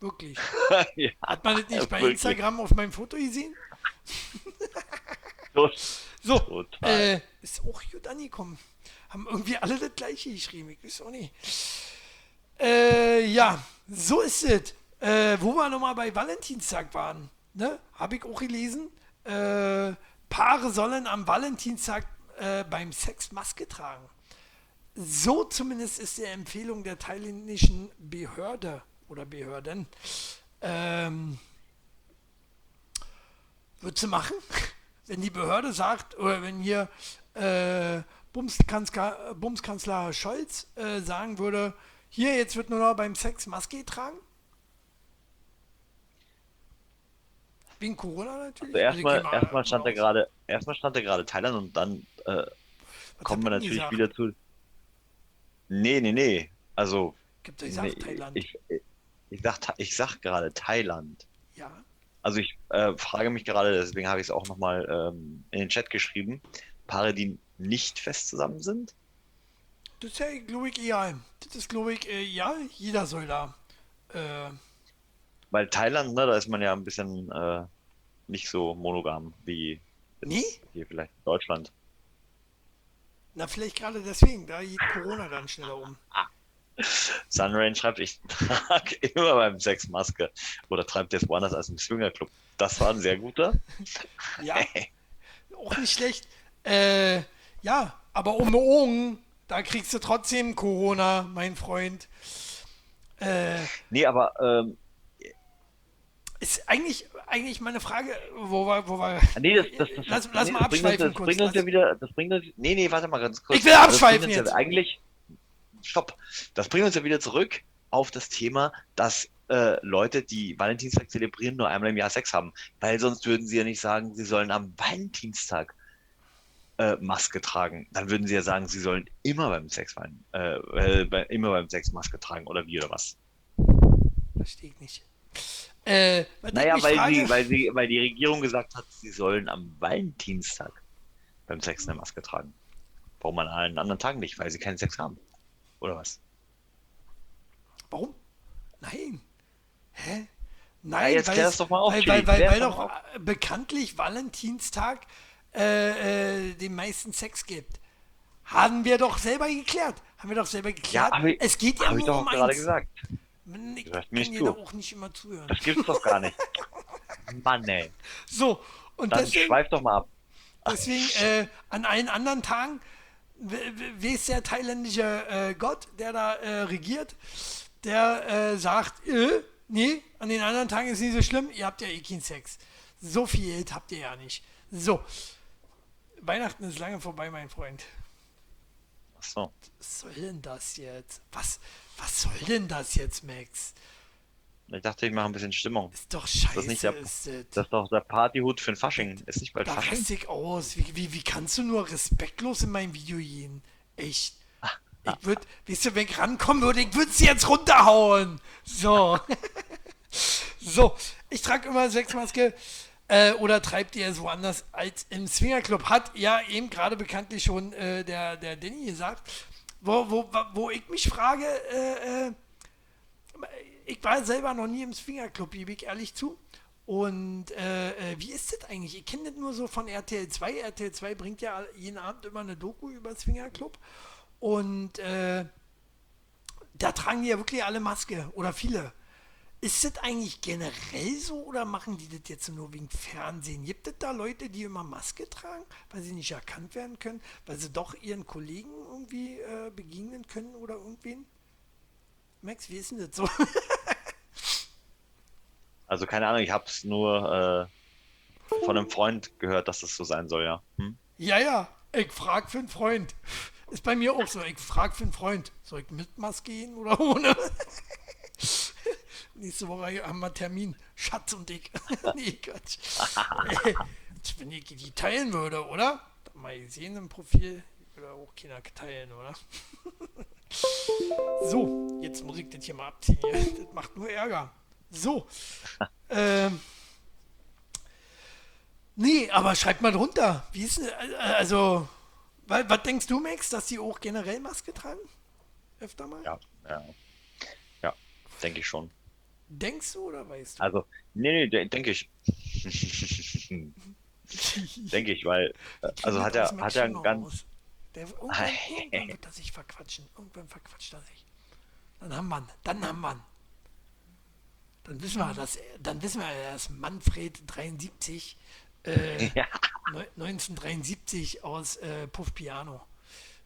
Wirklich. ja. Hat man das nicht bei Wirklich. Instagram auf meinem Foto gesehen? So, äh, ist auch gut angekommen. Haben irgendwie alle das gleiche geschrieben, ich weiß auch nicht. Äh, ja, so ist es. Äh, wo wir nochmal bei Valentinstag waren, ne? Habe ich auch gelesen. Äh, Paare sollen am Valentinstag äh, beim Sex Maske tragen. So zumindest ist die Empfehlung der thailändischen Behörde oder Behörden. Ähm, Würdest du machen? Wenn die Behörde sagt, oder wenn hier äh, Bumskanzler, Bumskanzler Scholz äh, sagen würde, hier, jetzt wird nur noch beim Sex Maske getragen? Wegen Corona natürlich? Also erstmal, Also erstmal stand da aus. gerade, erstmal stand da gerade Thailand und dann äh, kommen wir natürlich gesagt? wieder zu. Nee, nee, nee. Also, Gibt ich sag nee, Thailand. ich, ich, ich sag, ich sag gerade Thailand. ja. Also ich äh, frage mich gerade, deswegen habe ich es auch nochmal ähm, in den Chat geschrieben, Paare, die nicht fest zusammen sind. Das ist ja, glaube ich, egal. Das ist, glaube ich, äh, ja, jeder soll da. Äh, Weil Thailand, ne, da ist man ja ein bisschen äh, nicht so monogam wie Nee? hier vielleicht in Deutschland. na, vielleicht gerade deswegen, da geht Corona dann schneller um. Sunrain schreibt, ich trage immer beim Sex Maske. Oder treibt jetzt woanders als im Swingerclub. Das war ein sehr guter. Ja, auch nicht schlecht. Äh, ja, aber um Augen, da kriegst du trotzdem Corona, mein Freund. Äh, Nee, aber ähm, ist eigentlich, eigentlich meine Frage, wo wir, wo wir. nee, das, das, das, lass, lass nee, mal bringt uns, abschweifen das kurz. bringt uns ja wieder, das bringt uns, nee, nee, warte mal ganz kurz. Ich will abschweifen jetzt. Ja eigentlich, stopp. Das bringt uns ja wieder zurück auf das Thema, dass äh, Leute, die Valentinstag zelebrieren, nur einmal im Jahr Sex haben. Weil sonst würden sie ja nicht sagen, sie sollen am Valentinstag äh, Maske tragen. Dann würden sie ja sagen, sie sollen immer beim Sex äh, äh, bei, immer beim Sex Maske tragen oder wie oder was. Verstehe ich nicht. Äh, Naja, weil frage, sie, weil sie, weil die Regierung gesagt hat, sie sollen am Valentinstag beim Sex eine Maske tragen. Warum an allen anderen Tagen nicht? Weil sie keinen Sex haben. Oder was? Warum? Nein. Hä? Ja, Nein, jetzt weil, es- doch mal auf, weil, weil, weil, weil doch äh, bekanntlich Valentinstag äh, äh, den meisten Sex gibt. Haben wir doch selber geklärt. Haben wir doch selber geklärt. hab ich- es geht ja Habe ich nur doch um gerade eins. gesagt. Ich Du kann nicht zu. auch nicht immer zuhören. Das gibt's doch gar nicht. Mann, ey. So, und Dann deswegen, schweif doch mal ab. deswegen äh, an allen anderen Tagen, w- w- wer ist der thailändische äh, Gott, der da äh, regiert, der äh, sagt, äh, nee, an den anderen Tagen ist nicht so schlimm, ihr habt ja eh keinen Sex. So viel Geld habt ihr ja nicht. So, Weihnachten ist lange vorbei, mein Freund. Ach so. Was soll denn das jetzt? Was, was soll denn das jetzt, Max? Ich dachte, ich mache ein bisschen Stimmung. Ist doch scheiße, ist nicht der- ist das. Das ist doch der Partyhut für den Fasching. Ist nicht bald Da Fasching? ich aus. Wie, wie, wie kannst du nur respektlos in mein Video gehen? Echt. Ich würde, weißt du, wenn ich rankommen würde, ich würde sie jetzt runterhauen. So. so, ich trage immer Sexmaske. Äh, oder treibt ihr es woanders als im Swingerclub? Hat ja eben gerade bekanntlich schon äh, der, der Danny gesagt. Wo, wo, wo ich mich frage, äh, äh, ich war selber noch nie im Swingerclub, gebe ich ehrlich zu. Und äh, äh, wie ist das eigentlich? Ich kenne das nur so von RTL 2. RTL 2 bringt ja jeden Abend immer eine Doku über Swingerclub. Und äh, da tragen die ja wirklich alle Maske oder viele. Ist das eigentlich generell so oder machen die das jetzt nur wegen Fernsehen? Gibt es da Leute, die immer Maske tragen, weil sie nicht erkannt werden können, weil sie doch ihren Kollegen irgendwie äh, begegnen können oder irgendwen? Max, wie ist denn das so? Also keine Ahnung, ich habe es nur äh, von einem Freund gehört, dass das so sein soll, ja. Hm? Ja, ja, ich frag für einen Freund. Ist bei mir auch so. Ich frag für einen Freund. Soll ich mit Maske gehen oder ohne? Nächste Woche haben wir Termin. Schatz und ich. nee, Quatsch. Äh, wenn ich die teilen würde, oder? Mal gesehen im Profil. Würde auch keiner teilen, oder? so, jetzt muss ich das hier mal abziehen. Hier. Das macht nur Ärger. So. ähm. Nee, aber schreib mal drunter. Wie ist denn, äh, also, was, was denkst du, Max, dass die auch generell Maske tragen? Öfter mal? Ja, ja. Ja, denke ich schon. Denkst du oder weißt du? Also, nee, nee, de- denke ich. denke ich, weil, äh, also hat er, hat er Max ein ganz. Der, irgendwann, irgendwann wird er sich verquatschen. Irgendwann verquatscht er sich. Dann haben wir ihn. Dann haben wir ihn. Dann wissen wir, dass, dann wissen wir, ist Manfred 73, äh, ja, neu- 1973 aus äh, Puff Piano.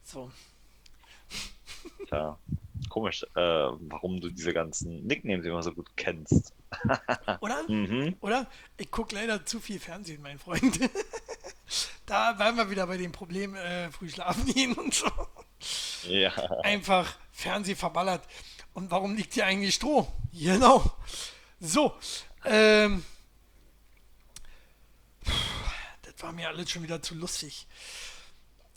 So. Tja, komisch, äh, warum du diese ganzen Nicknames immer so gut kennst. Oder? Mhm. Oder? Ich gucke leider zu viel Fernsehen, mein Freund. da waren wir wieder bei dem Problem, äh, früh schlafen gehen und so. Ja, Einfach Fernseh verballert. Und warum liegt hier eigentlich Stroh? Genau. So. Ähm, das war mir alles schon wieder zu lustig.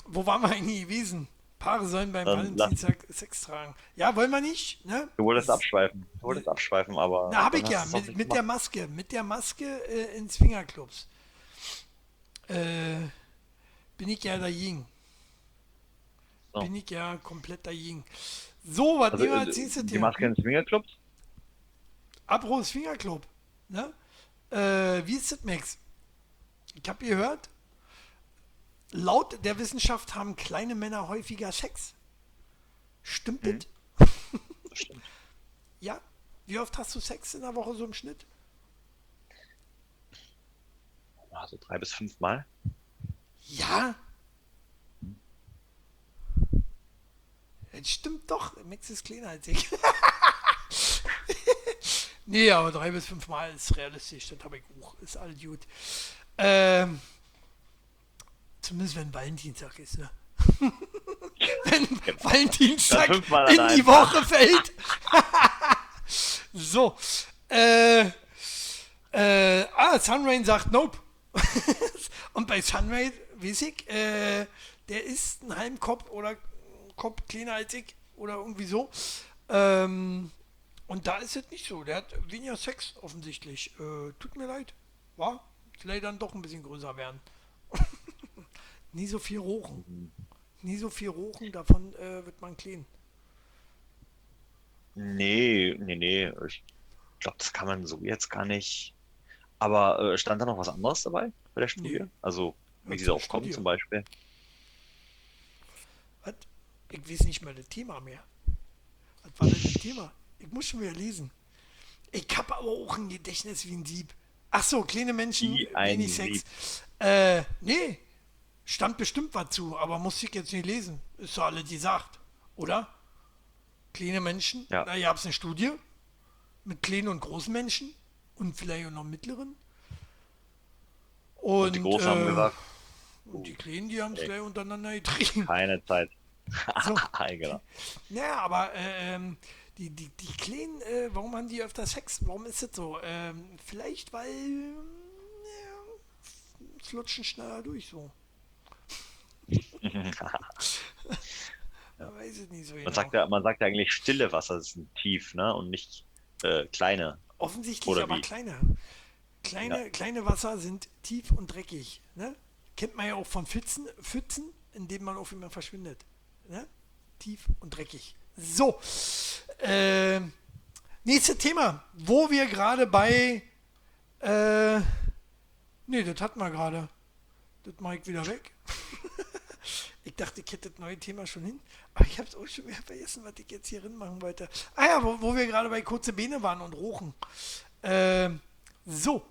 Wo waren wir eigentlich gewesen? Paare sollen beim Valentinstag Sex tragen. Ja, wollen wir nicht, ne? du wolltest abschweifen, du wolltest abschweifen, aber Na, hab ich ja, mit, mit der. Maske, mit der Maske äh, ins Fingerclubs. Äh, bin ich ja dagegen. So. Bin ich ja komplett dagegen. So, was Also, nehmen wir äh, als nächstes die? Maske ins Fingerclubs? Abros Fingerclub. Ne? Äh, wie ist das, Max? Ich habe gehört, laut der Wissenschaft haben kleine Männer häufiger Sex. Stimmt Mhm. das? Stimmt. Ja? Wie oft hast du Sex in der Woche so im Schnitt? Also drei bis fünf Mal. Ja? Das stimmt doch. Max ist kleiner als ich. nee, aber drei bis fünf Mal ist realistisch. Das habe ich auch. Ist all gut. Ähm, zumindest wenn Valentinstag ist, ne? wenn Valentinstag fünfmal an in die Woche fällt. so. Äh, äh, ah, Sunrain sagt Nope. Und bei Sunrain, weiß ich, äh, der ist ein halben Kopf oder Kopf kleiner als ich oder irgendwie so. Ähm, und da ist es nicht so. Der hat weniger Sex offensichtlich. Äh, tut mir leid. War? Vielleicht dann doch ein bisschen größer werden. Nie so viel rochen. Nie so viel rochen, davon äh, wird man clean. Nee, nee, nee. Ich glaube, das kann man so jetzt gar nicht. Aber äh, stand da noch was anderes dabei bei der Studie? Nee. Also, wie sie zur darauf kommen Studie. zum Beispiel. Was? Ich weiß nicht mehr das Thema mehr. Was war denn das Thema? Ich muss schon wieder lesen. Ich habe aber auch ein Gedächtnis wie ein Dieb. Ach so, kleine Menschen, Wie wenig Sex. Äh, nee, stand bestimmt was zu, aber muss ich jetzt nicht lesen. Ist doch alles gesagt, oder? Kleine Menschen, Ja. da gab es eine Studie mit kleinen und großen Menschen und vielleicht auch noch mittleren. Und, Und die Großen haben äh, gesagt, und die Kleinen, die haben es gleich untereinander getrieben. keine Zeit. So. genau. Ja, aber ähm, die, die, die Kleinen, äh, warum haben die öfter Sex? Warum ist das so? Ähm, vielleicht, weil ja, es lutschen schneller durch so. Man weiß es nicht so genau. Man sagt ja, man sagt ja eigentlich, stille Wasser sind tief, ne? Und nicht äh, kleine. Offensichtlich oder aber wie? kleine. Kleine, kleine Wasser sind tief und dreckig. Ne? Kennt man ja auch von Pfützen, Pfützen, in denen man auf immer verschwindet. Ne? Tief und dreckig. So. Ähm, nächstes Thema. Wo wir gerade bei. Äh, nee, das hatten wir gerade. Das mache ich wieder weg. ich dachte, ich hätte das neue Thema schon hin. Aber ich habe es auch schon wieder vergessen, was ich jetzt hier drin machen wollte. Ah ja, wo, wo wir gerade bei kurze Beine waren und rochen. Ähm, so,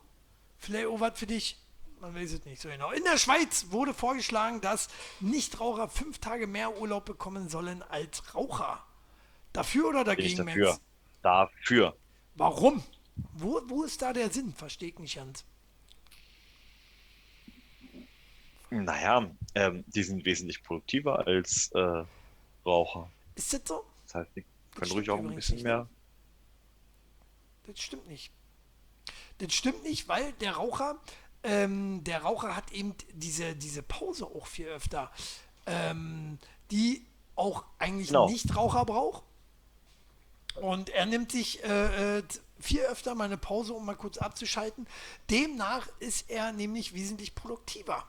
vielleicht auch was für dich. Man weiß es nicht so genau. In der Schweiz wurde vorgeschlagen, dass Nichtraucher fünf Tage mehr Urlaub bekommen sollen als Raucher. Dafür oder Bin ich dagegen, dafür. Max? Dafür. Warum? Wo, wo ist da der Sinn? Verstehe ich nicht ganz. Naja, ähm, die sind wesentlich produktiver als äh, Raucher. Ist das so? Das heißt, die können ruhig auch ein bisschen nicht. mehr. das stimmt nicht. Das stimmt nicht, weil der Raucher, ähm, der Raucher hat eben diese, diese Pause auch viel öfter, ähm, die auch eigentlich Genau. ein Nichtraucher braucht. Und er nimmt sich äh, äh, viel öfter mal eine Pause, um mal kurz abzuschalten. Demnach ist er nämlich wesentlich produktiver.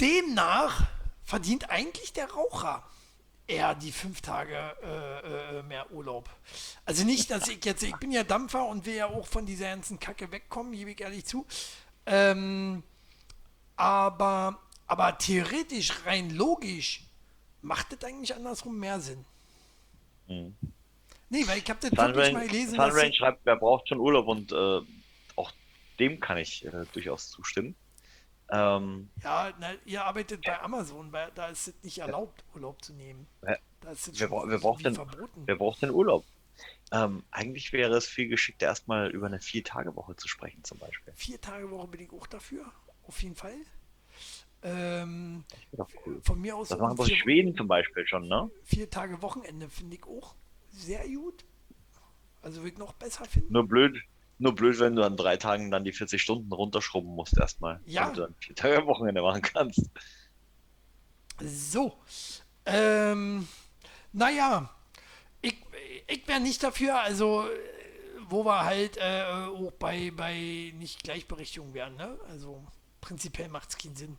Demnach verdient eigentlich der Raucher eher die fünf Tage äh, äh, mehr Urlaub. Also nicht, dass ich jetzt, ich bin ja Dampfer und will ja auch von dieser ganzen Kacke wegkommen, gebe ich ehrlich zu. Ähm, aber, aber theoretisch, rein logisch, macht das eigentlich andersrum mehr Sinn. Mhm. Nee, weil ich habe das wirklich mal gelesen. Sunrain schreibt, wer braucht schon Urlaub und äh, auch dem kann ich äh, durchaus zustimmen. Ähm, Ja, na, ihr arbeitet bei Amazon, weil da ist es nicht erlaubt, Urlaub zu nehmen. Wer- Da ist es schon bra- wer, braucht denn, verboten. wer braucht denn Urlaub? Ähm, eigentlich wäre es viel geschickter, erstmal über eine Vier-Tage-Woche zu sprechen, zum Beispiel. Vier Tage Woche bin ich auch dafür, auf jeden Fall. Ähm, doch cool. von mir aus Das machen doch vier, Schweden zum Beispiel schon, ne? vier Tage Wochenende finde ich auch sehr gut. Also würde ich noch besser finden. Nur blöd, nur blöd, wenn du an drei Tagen dann die 40 Stunden runterschrubben musst erstmal. Ja. Damit du dann vier Tage Wochenende machen kannst. So. Ähm, naja, ich, ich wäre nicht dafür, also äh, wo wir halt äh, auch bei, bei nicht Gleichberechtigung wären, ne? Also prinzipiell macht es keinen Sinn.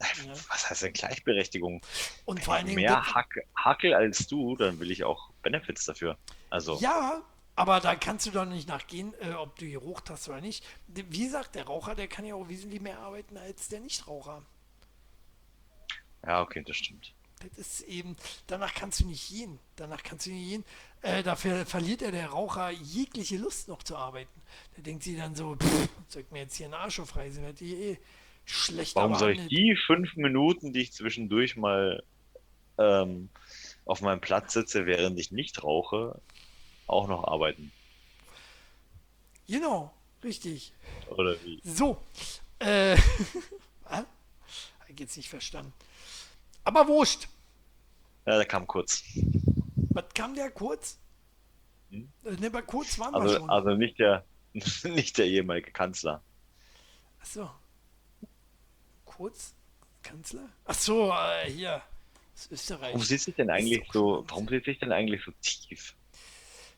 Ja. Was heißt denn Gleichberechtigung? Und vor allen Dingen. Mehr Hack, Hackel als du, dann will ich auch Benefits dafür. Also, Ja, aber da kannst du doch nicht nachgehen, äh, ob du gerucht hast oder nicht. Wie gesagt, der Raucher, der kann ja auch wesentlich mehr arbeiten als der Nichtraucher. ja, okay, das stimmt. Das ist eben, danach kannst du nicht gehen. Danach kannst du nicht gehen. Äh, dafür verliert ja der Raucher jegliche Lust noch zu arbeiten. Der denkt sich dann so, pff, soll ich mir jetzt hier einen Arsch aufreißen, werd ich eh schlechter Warum soll ich die fünf Minuten, die ich zwischendurch mal ähm, auf meinem Platz sitze, während ich nicht rauche, auch noch arbeiten? Genau, richtig. Oder wie? So. Äh, jetzt nicht verstanden. Aber wurscht. Ja, der kam kurz. Was kam der kurz? Hm? Äh, Ne, bei kurz waren wir Also, schon. also nicht der, nicht der ehemalige Kanzler. Achso. Kurz? Kanzler? Achso, äh, hier. Das Österreich. Warum sitze ich denn eigentlich so, warum sitze ich denn eigentlich so tief?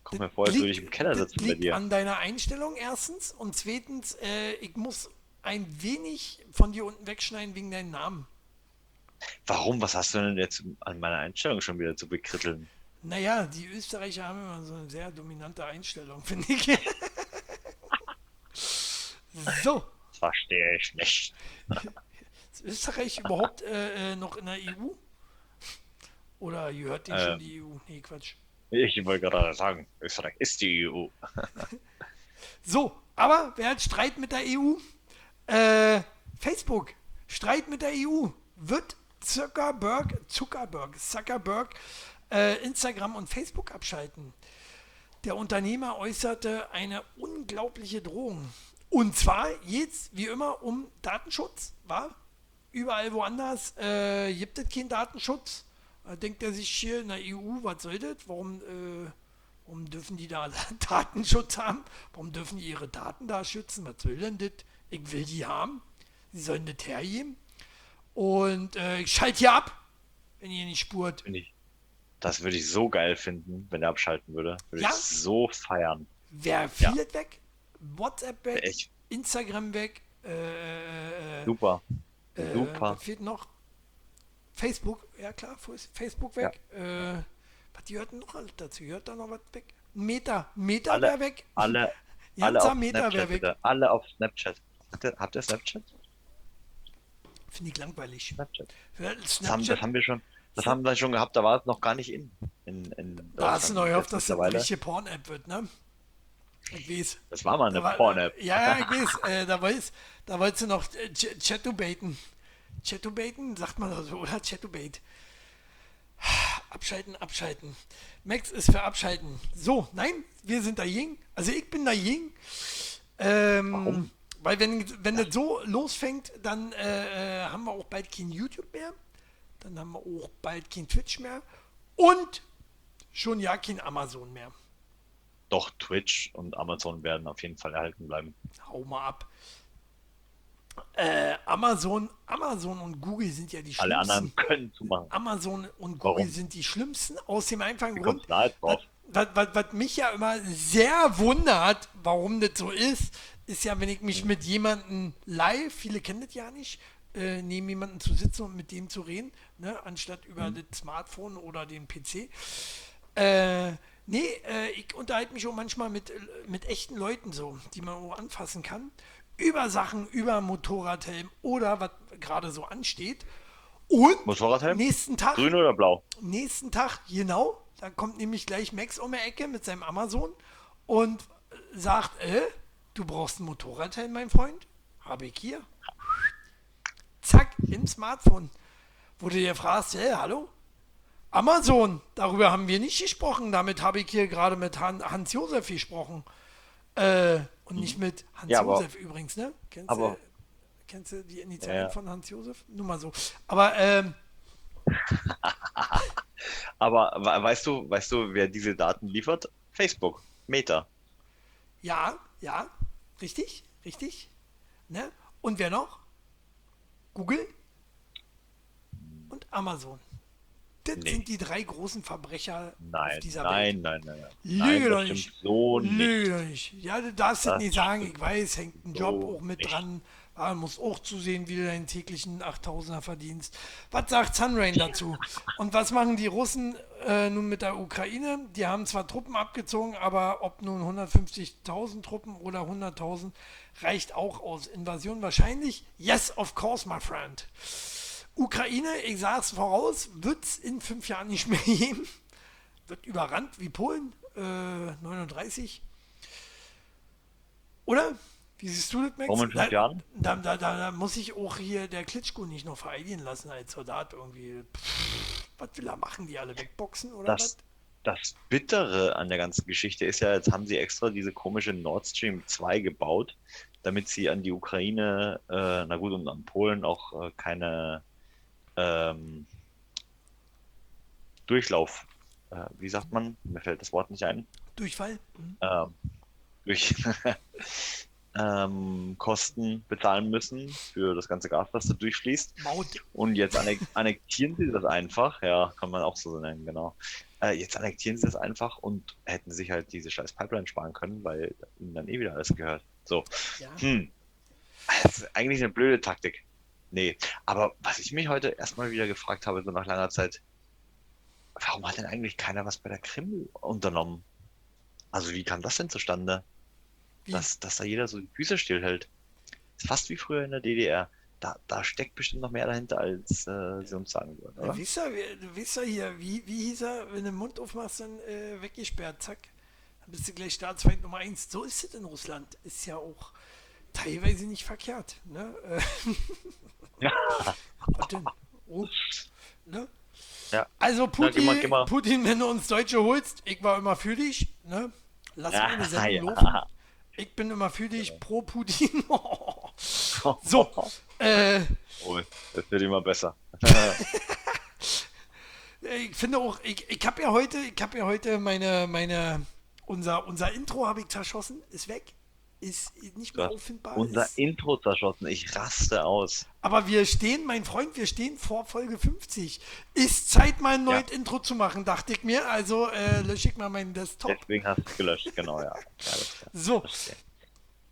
Kommt mir vor, als würde ich im Keller sitzen bei dir. an deiner Einstellung erstens und zweitens, äh, ich muss ein wenig von dir unten wegschneiden wegen deinem Namen. Warum? Was hast du denn jetzt an meiner Einstellung schon wieder zu bekritteln? Naja, die Österreicher haben immer so eine sehr dominante Einstellung, finde ich. so, Das verstehe ich nicht. ist Österreich überhaupt äh, äh, noch in der EU? Oder gehört denen schon Ähm. die EU? Nee, Quatsch. Ich wollte gerade sagen, Österreich ist die EU. So, aber wer hat Streit mit der EU? Äh, Facebook. Streit mit der EU. Wird Zuckerberg, Zuckerberg, Zuckerberg äh, Instagram und Facebook abschalten? Der Unternehmer äußerte eine unglaubliche Drohung. Und zwar jetzt, wie immer, um Datenschutz, war? Überall woanders äh, gibt es keinen Datenschutz. Da denkt er sich hier in der EU, was soll das? Warum, äh, warum dürfen die da Datenschutz haben? Warum dürfen die ihre Daten da schützen? Was soll denn das? Ich will die haben. Sie sollen das hergeben. Und äh, ich schalte hier ab, wenn ihr nicht spurt. Ich. Das würde ich so geil finden, wenn er abschalten würde. Würde Ja? ich so feiern. Wer Ja. vieles weg? WhatsApp weg, Instagram weg, äh, äh, äh, super. Äh, Super. was fehlt noch? Facebook, ja klar, Facebook weg. Äh, was gehört noch dazu? Gehört da noch was weg? Meta, Meta Alle- wäre weg. Alle, Ja, alle auf Meter wäre Snapchat weg. bitte. Alle auf Snapchat. Habt ihr, Snapchat? Finde ich langweilig. Snapchat. Ja, Das haben, das Snapchat, haben wir schon. Das haben wir schon gehabt, da war es noch gar nicht in. in, in da hast du noch gehofft, dass das eine richtige Porn-App wird, ne? Ich weiß. Das war mal eine Porn-App. Ja, ja, ich weiß. Äh, da, weiß da wolltest du noch äh, Ch- Chatubbaiten. Chatubbaiten, sagt man so, oder? Chatubate. Abschalten, abschalten. Max ist für abschalten. So, nein, wir sind da Ying. Also ich bin da Ying. Ähm, Warum? Weil wenn, wenn das so losfängt, dann äh, äh, haben wir auch bald kein YouTube mehr. Dann haben wir auch bald kein Twitch mehr. Und schon ja kein Amazon mehr. Doch, Twitch und Amazon werden auf jeden Fall erhalten bleiben. Hau mal ab. Äh, Amazon, Amazon und Google sind ja die schlimmsten. Alle anderen können zumachen. Amazon und Google Warum? sind die schlimmsten aus dem einfachen Wie Grund, da was, was, was mich ja immer sehr wundert, warum das so ist, ist ja, wenn ich mich mit jemandem live, viele kennen das ja nicht, äh, neben jemanden zu sitzen und mit dem zu reden, ne, anstatt über das Smartphone oder den PC. Äh, nee, äh, ich unterhalte mich auch manchmal mit, mit echten Leuten so, die man auch anfassen kann, über Sachen, über Motorradhelm oder was gerade so ansteht. Und Motorradhelm? nächsten Tag Grün oder blau? nächsten Tag, genau, da kommt nämlich gleich Max um die Ecke mit seinem Amazon und sagt, äh, du brauchst ein Motorradhelm, mein Freund? Habe ich hier. Zack, im Smartphone. Wo du dir fragst, äh, hallo? Amazon, darüber haben wir nicht gesprochen. Damit habe ich hier gerade mit Han Hans-Josef gesprochen. Äh, und nicht mit Ja, aber- Hans-Josef übrigens, ne? Kennst, aber- du, kennst du die Initialen Ja. von Hans-Josef? Nur mal so. Aber, ähm, Aber we- weißt du, weißt du, wer diese Daten liefert? Facebook, Meta. Ja, ja, richtig, richtig. Ne? Und wer noch? Google und Amazon. Das Nee. sind die drei großen Verbrecher Nein, auf dieser nein, Welt. nein, nein, nein. Lüge Nein, doch nicht. so nicht. Lüge doch nicht. Ja, du darfst das, nicht sagen. Ich weiß, hängt ein Job so auch mit nicht. dran. Ah, du musst auch zusehen, wie du deinen täglichen 8000er verdienst. Was sagt Sunrain dazu? Und was machen die Russen äh, nun mit der Ukraine? Die haben zwar Truppen abgezogen, aber ob nun 150.000 Truppen oder 100.000 reicht auch aus. Invasion wahrscheinlich? Yes, of course, my friend. Ukraine, ich sag's voraus, wird's in fünf Jahren nicht mehr geben. Wird überrannt wie Polen, äh, 39. Oder? Wie siehst du das, Max? Warum in fünf da, Jahren? Da, da, da, da muss ich auch hier der Klitschko nicht noch vereidigen lassen als Soldat irgendwie. Pff, was will er machen? Die alle wegboxen oder Das, was? das Bittere an der ganzen Geschichte ist ja, jetzt haben sie extra diese komische Nord Stream 2 gebaut, damit sie an die Ukraine, äh, na gut, und an Polen auch äh, keine ähm, Durchlauf, äh, wie sagt man? Mir fällt das Wort nicht ein. Durchfall? Hm. ähm, durch ähm, Kosten bezahlen müssen für das ganze Gas, das da durchfließt. Maut. Und jetzt annek annektieren sie das einfach, ja, kann man auch so nennen, genau. Äh, jetzt annektieren sie das einfach und hätten sich halt diese scheiß Pipeline sparen können, weil ihnen dann eh wieder alles gehört. So, Ja. hm. Das ist eigentlich eine blöde Taktik. Nee, aber was ich mich heute erstmal wieder gefragt habe, so nach langer Zeit, warum hat denn eigentlich keiner was bei der Krim unternommen? Also wie kam das denn zustande? Dass, dass da jeder so die Füße stillhält. Ist fast wie früher in der DDR. Da, da steckt bestimmt noch mehr dahinter, als äh, sie uns sagen würden, oder? wie- du weißt ja hier, wie, wie hieß er, wenn du den Mund aufmachst, dann äh, weggesperrt, zack. Dann bist du gleich Staatsfeind Nummer eins. So ist es in Russland. Ist ja auch teilweise nicht verkehrt. Ne? Ja. Was denn? Oh, ne? Ja. Also Putin, geh mal, geh mal. Putin, wenn du uns Deutsche holst, ich war immer für dich. Ne? Lass Ja, meine Sendung ja. Ich bin immer für dich, pro Putin. so, äh, Oh, das wird immer besser. ich finde auch, ich, ich habe ja heute, ich habe ja heute meine, meine, unser, unser Intro habe ich zerschossen, ist weg, ist nicht mehr auffindbar. Unser ist, Intro zerschossen. Ich raste aus. aber wir stehen, mein Freund, wir stehen vor Folge 50. Ist Zeit, mal ein neues Ja. Intro zu machen, dachte ich mir. Also äh, lösche ich mal meinen Desktop. Deswegen hast du es gelöscht, genau, ja. So.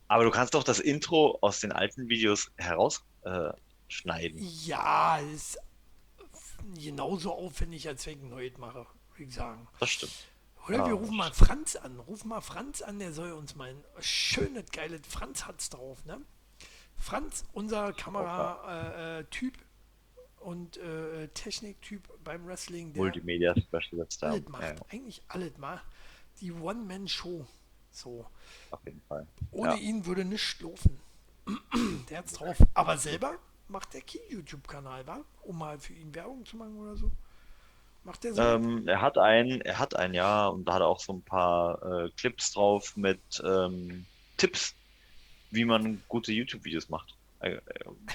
Aber du kannst doch das Intro aus den alten Videos herausschneiden. Äh, ja, ist genauso aufwendig, als wenn ich ein neues mache, würde ich sagen. das stimmt. Oder Ja, wir rufen mal Franz an. Rufen mal Franz an, der soll uns mal ein schönes, geiles Franz hat's drauf, ne? Franz, unser Kamera-Typ und äh, Techniktyp beim Wrestling, der Multimedia Specialist alles macht. Ja, Eigentlich alles mal. Die One-Man-Show. So. auf jeden Fall. Ohne Ja. ihn würde nichts laufen. der hat's drauf. Aber selber macht der Key YouTube-Kanal, wa? Um mal für ihn Werbung zu machen oder so. Macht der so? Ähm, er hat einen, er hat ein ja, und da hat er auch so ein paar äh, Clips drauf mit ähm, Tipps, wie man gute YouTube-Videos macht. Äh, äh,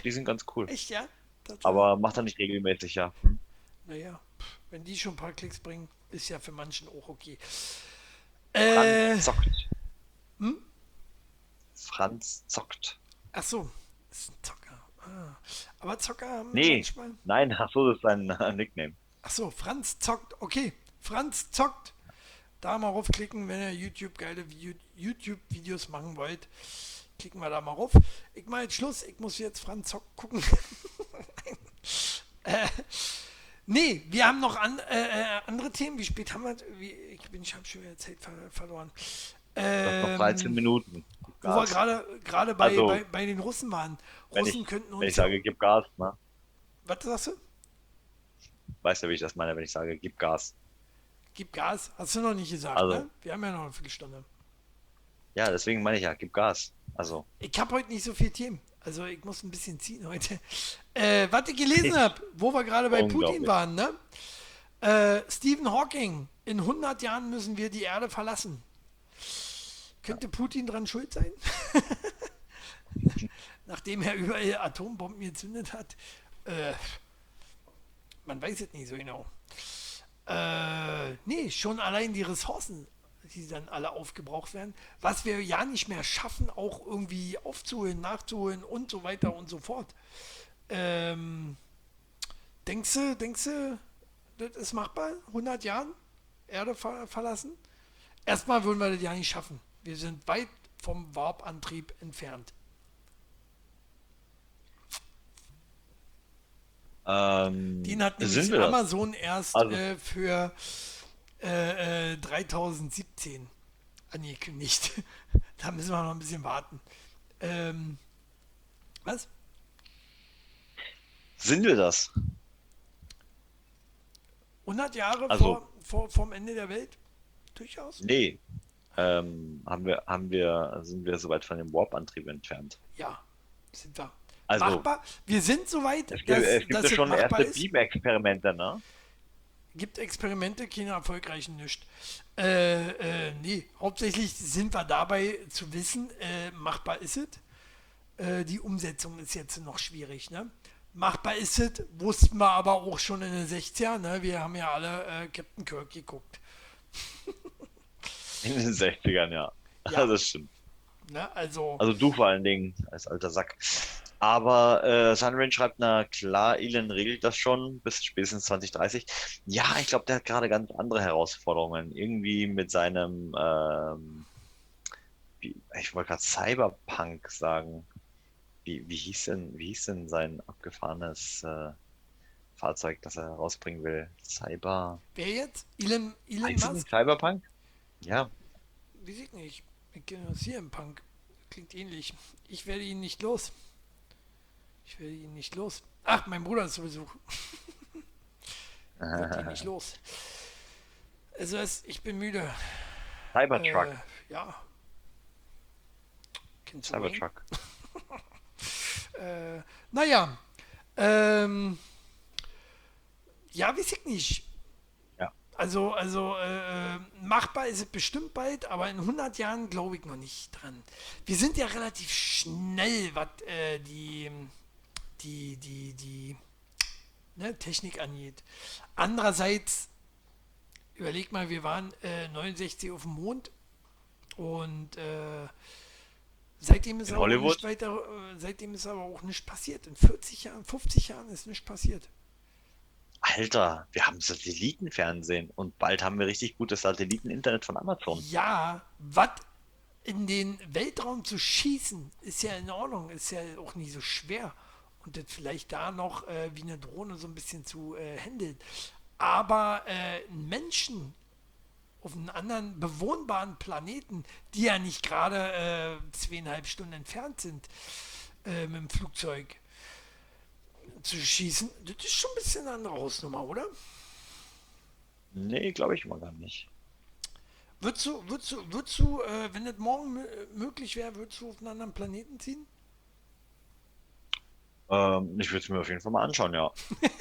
die sind ganz cool. Echt, ja? Das, Aber macht er nicht regelmäßig, ja. Hm. Naja, wenn die schon ein paar Klicks bringen, ist ja für manchen auch okay. Äh, Franz zockt. hm? Franz zockt. ach so, ist ein Zocker. Ah. Aber Zocker Nee, manchmal. nein, ach so, das ist sein äh, Nickname. Ach so, Franz zockt. Okay, Franz zockt. Da mal raufklicken, wenn ihr YouTube geile Video- YouTube-Videos machen wollt. Klicken wir da mal rauf. Ich mache jetzt Schluss. Ich muss jetzt Franz zockt gucken. äh, nee, wir haben noch an, äh, äh, andere Themen. Wie spät haben wir? Wie, ich bin, ich habe schon wieder Zeit ver verloren. Ist noch Ähm, 13 Minuten. Wo wir Gas. gerade gerade bei, Also, bei, bei den Russen waren. Russen ich, könnten uns. wenn ich sage, gib Gas, ne? was sagst du? Weißt du, wie ich das meine, wenn ich sage, gib Gas? Gib Gas. Hast du noch nicht gesagt, Also- ne? Wir haben ja noch eine Viertelstunde. Ja, deswegen meine ich ja, gib Gas. Also, Ich habe heute nicht so viel Themen. Also ich muss ein bisschen ziehen heute. Äh, was ich gelesen habe, wo wir gerade bei Putin waren, ne? Äh, Stephen Hawking, in 100 Jahren müssen wir die Erde verlassen. Könnte Putin dran schuld sein? Nachdem er überall Atombomben gezündet hat. Äh, man weiß es nicht so genau. Äh, nee, schon allein die Ressourcen, die dann alle aufgebraucht werden, was wir ja nicht mehr schaffen, auch irgendwie aufzuholen, nachzuholen und so weiter und so fort. Ähm, denkst du, denkst du, das ist machbar? 100 Jahren Erde ver verlassen? Erstmal würden wir das ja nicht schaffen. Wir sind weit vom Warp-Antrieb entfernt. Ähm, Den hat sind nämlich wir das? Amazon erst Also- äh, für äh, äh, 3017 angekündigt. da müssen wir noch ein bisschen warten. Ähm, was? Sind wir das? 100 Jahre Also- vor, vor, vom Ende der Welt? Durchaus? Nee. Ähm, haben wir, haben wir, sind wir so weit von dem Warp-Antrieb entfernt? Ja, sind wir. Also, machbar. Wir sind so weit, es gibt, dass, es gibt dass ja schon erste. Beam-Experimente, ne? gibt Experimente, keine erfolgreichen nicht. Äh, äh, nee, hauptsächlich sind wir dabei zu wissen, äh, machbar ist es. Äh, die Umsetzung ist jetzt noch schwierig. Ne? Machbar ist es, wussten wir aber auch schon in den 60ern. Ne? Wir haben ja alle äh, Captain Kirk geguckt. In den 60ern, ja. Ja. Das stimmt. Ne? Also, Also du vor allen Dingen, als alter Sack. Aber äh, Sunrain schreibt, na klar, Elon regelt das schon bis spätestens 2030. Ja, ich glaube, der hat gerade ganz andere Herausforderungen. Irgendwie mit seinem, ähm, wie, ich wollte gerade Cyberpunk sagen. Wie, wie hieß denn, wie hieß denn sein abgefahrenes äh, Fahrzeug, das er rausbringen will? Cyber. wer jetzt? Elon, Elon Musk? Cyberpunk? Ja. Weiß ich nicht. Im Punk. Klingt ähnlich. Ich werde ihn nicht los. Ich werde ihn nicht los. Ach, mein Bruder ist zu Besuch. Wird ihn nicht los. Also es, ich bin müde. Cybertruck. Äh, ja. Cybertruck. Äh, naja. Ähm, ja, weiß ich nicht. Ja. Also, also äh, machbar ist es bestimmt bald, aber in 100 Jahren glaube ich noch nicht dran. Wir sind ja relativ schnell, was äh, die, die, die, die ne, Technik angeht. Andererseits, überleg mal, wir waren äh, 69 auf dem Mond und äh, seitdem ist aber auch Hollywood? nicht weiter, äh, seitdem ist aber auch nichts passiert. In 40 Jahren, 50 Jahren ist nichts passiert. Alter, wir haben Satellitenfernsehen und bald haben wir richtig gutes Satelliteninternet von Amazon. Ja, was in den Weltraum zu schießen, ist ja in Ordnung, ist ja auch nicht so schwer. Und das vielleicht da noch äh, wie eine Drohne so ein bisschen zu äh, handeln. Aber äh, Menschen auf einem anderen bewohnbaren Planeten, die ja nicht gerade äh, zweieinhalb Stunden entfernt sind äh, mit dem Flugzeug zu schießen, das ist schon ein bisschen eine andere Hausnummer, oder? Nee, glaube ich mal gar nicht. Würdest du, würdest du, würdest du äh, wenn das morgen mö- möglich wäre, würdest du auf einen anderen Planeten ziehen? Ähm, ich würde es mir auf jeden Fall mal anschauen, ja.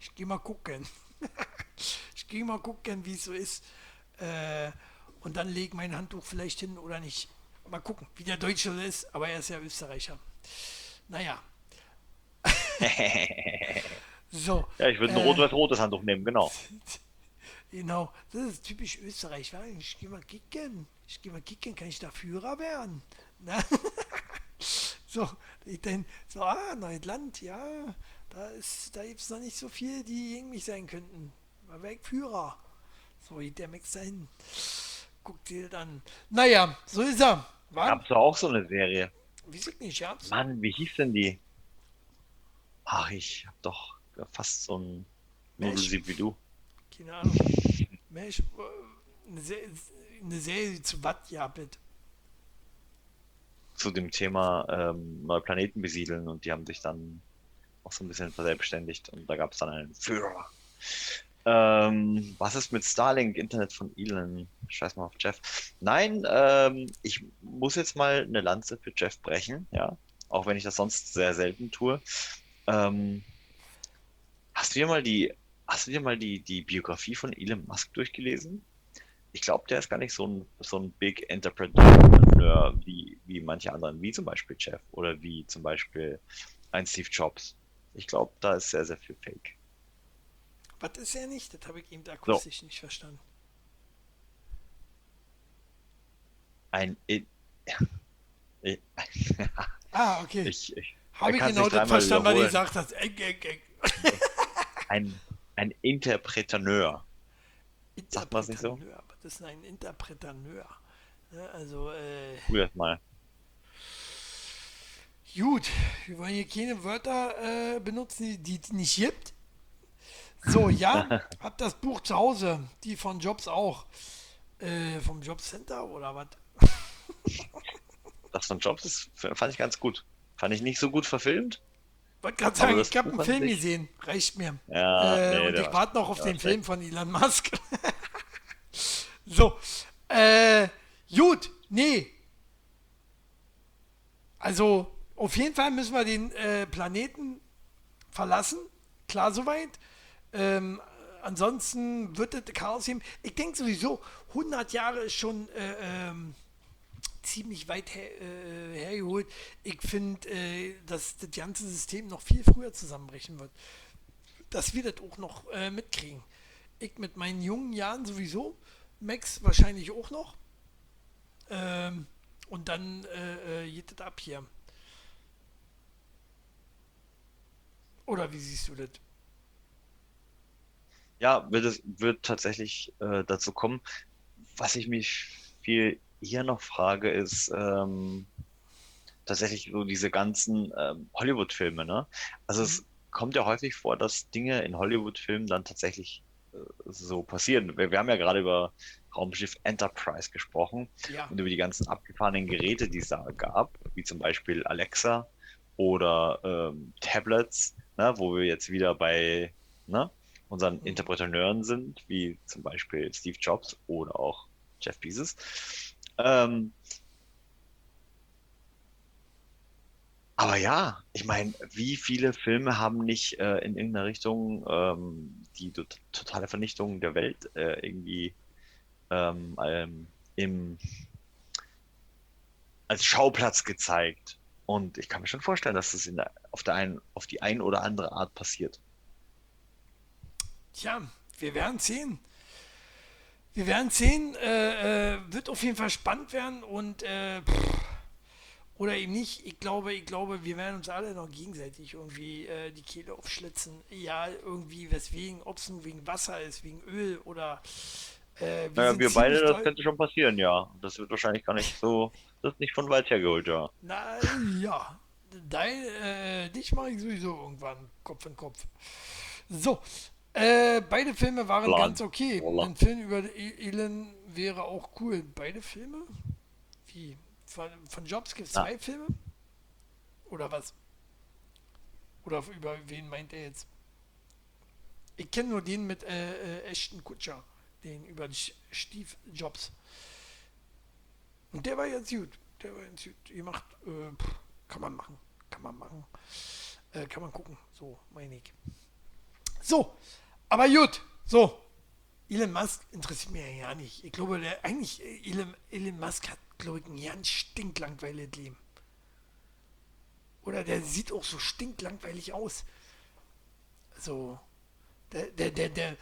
Ich gehe mal gucken. ich gehe mal gucken, wie es so ist. Äh, und dann lege mein Handtuch vielleicht hin oder nicht. Mal gucken, wie der Deutsche ist, aber er ist ja Österreicher. Naja. so. Ja, ich würde ein Äh. rot-weiß-rotes Handtuch nehmen, genau. Genau, das ist typisch Österreich. Ich gehe mal kicken. Ich gehe mal kicken, kann ich da Führer werden? So, ich denke, so, ah, Neuland, ja, da, ist, da gibt es noch nicht so viele, die gegen mich sein könnten. Mal weg, Führer. So der Max dahin. Guckt dir das an. Naja, so ist er. War, Gab's doch auch so eine Serie. ich nicht, ja. Mann, wie hieß denn die? Ach, ich hab doch fast so ein. Nudelsieb wie du. Keine Ahnung. Mensch, äh, eine, Se eine Serie zu was, ja, bitte. Zu dem Thema ähm, neue Planeten besiedeln und die haben sich dann auch so ein bisschen verselbstständigt und da gab es dann einen Führer. Ähm, was ist mit Starlink, Internet von Elon? Scheiß mal auf Jeff. Nein, ähm, ich muss jetzt mal eine Lanze für Jeff brechen, ja, auch wenn ich das sonst sehr selten tue. Ähm, hast du dir mal die, hast du dir mal die, die Biografie von Elon Musk durchgelesen? Ich glaube, der ist gar nicht so ein, so ein Big Entrepreneur wie, wie manche anderen, wie zum Beispiel Jeff oder wie zum Beispiel ein Steve Jobs. Ich glaube, da ist sehr, sehr viel Fake. Was ist er nicht? Das habe ich eben akustisch nicht verstanden. Ein. Ah, okay. ich, ich, habe ich genau das verstanden, was du gesagt hast. Eng, eng, eng. ein, ein. Sagt nicht so? Interpreneur. Was ist ein Interpreneur? Ja, also, äh, Tu das mal. gut, wir wollen hier keine Wörter äh, benutzen, die es nicht gibt. So, ja, hab das Buch zu Hause, die von Jobs auch. Äh, vom Jobcenter oder was? Das von Jobs das fand ich ganz gut. Fand ich nicht so gut verfilmt. Wollte gerade sagen, ich habe einen Film gesehen. Reicht mir. Ja, äh, nee, und ich war- warte noch auf den Film von Elon Musk. so, äh, gut, nee. Also, auf jeden Fall müssen wir den äh, Planeten verlassen. Klar, soweit. Ähm, ansonsten wird das Chaos geben. Ich denke sowieso, 100 Jahre ist schon äh, ähm, ziemlich weit her, äh, hergeholt. Ich finde, äh, dass das ganze System noch viel früher zusammenbrechen wird. Dass wir das auch noch äh, mitkriegen. Ich mit meinen jungen Jahren sowieso, Max wahrscheinlich auch noch. Ähm, und dann äh, äh, geht das ab hier. Oder wie siehst du das? Ja, wird es wird tatsächlich äh, dazu kommen. Was ich mich viel eher noch frage, ist ähm, tatsächlich so diese ganzen ähm, Hollywood-Filme, ne? Also es kommt ja häufig vor, dass Dinge in Hollywood-Filmen dann tatsächlich äh, so passieren. Wir, wir haben ja gerade über Raumschiff Enterprise gesprochen Ja. und über die ganzen abgefahrenen Geräte, die es da gab, wie zum Beispiel Alexa oder ähm, Tablets, ne, wo wir jetzt wieder bei ne, unseren Mhm. Interpreteuren sind, wie zum Beispiel Steve Jobs oder auch Jeff Bezos. Ähm, aber ja, ich meine, wie viele Filme haben nicht äh, in irgendeiner Richtung ähm, die tot- totale Vernichtung der Welt äh, irgendwie ähm, ähm, im, als Schauplatz gezeigt? Und ich kann mir schon vorstellen, dass das in der, auf, der einen, auf die ein oder andere Art passiert. Tja, wir werden sehen. Wir werden sehen. Äh, äh, wird auf jeden Fall spannend werden und äh, pff, oder eben nicht. Ich glaube, ich glaube, wir werden uns alle noch gegenseitig irgendwie äh, die Kehle aufschlitzen. Ja, irgendwie weswegen, ob es nun wegen Wasser ist, wegen Öl oder äh, Naja, sind wir beide, das könnte schon passieren, ja. Das wird wahrscheinlich gar nicht so, das ist nicht von weit hergeholt, ja. Na ja, dein, äh, dich mache ich sowieso irgendwann Kopf in Kopf. So, äh, beide Filme waren Plan. ganz okay. Voila. Ein Film über E- Elon wäre auch cool. Beide Filme? Wie? Von, von Jobs gibt es zwei Filme? Oder was? Oder über wen meint er jetzt? Ich kenne nur den mit äh, äh, Ashton Kutscher, den über Steve Jobs. Und der war jetzt gut. Der war jetzt gut gemacht. Äh, pff, kann man machen. Kann man machen. Äh, kann man gucken. So, meine ich. So, aber gut. So. Elon Musk interessiert mich ja nicht. Ich glaube, der, eigentlich, äh, Elon, Elon Musk hat, glaube ich, ein ganz stinklangweiliges Leben. Oder der sieht auch so stinklangweilig aus. So, der, der, der, der,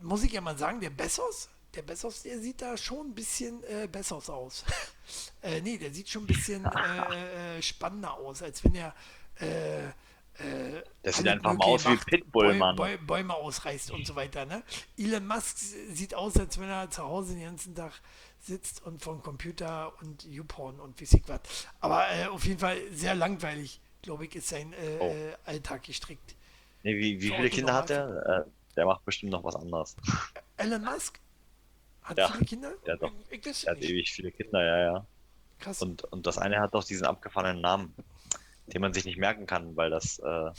muss ich ja mal sagen, der Bessos, der Bessos, der sieht da schon ein bisschen äh, Bessos aus. äh, nee, der sieht schon ein bisschen äh, äh, spannender aus, als wenn er äh, äh, Das sieht einfach mal aus wie Pitbull, Bäu- Mann. Bäu- Bäume ausreißt und so weiter. Ne? Elon Musk sieht aus, als wenn er zu Hause den ganzen Tag sitzt und vom Computer und YouPorn und wie ich was. Aber äh, auf jeden Fall sehr langweilig, glaube ich, ist sein äh, Oh. Alltag gestrickt. Nee, wie, wie viele Kinder hat der? Äh, der macht bestimmt noch was anderes. Elon Musk hat Ja. viele Kinder? Ja, doch. Ich, ich Er hat nicht. ewig viele Kinder, ja, ja. Krass. Und, und das eine hat doch diesen abgefahrenen Namen, den man sich nicht merken kann, weil das. Äh, er.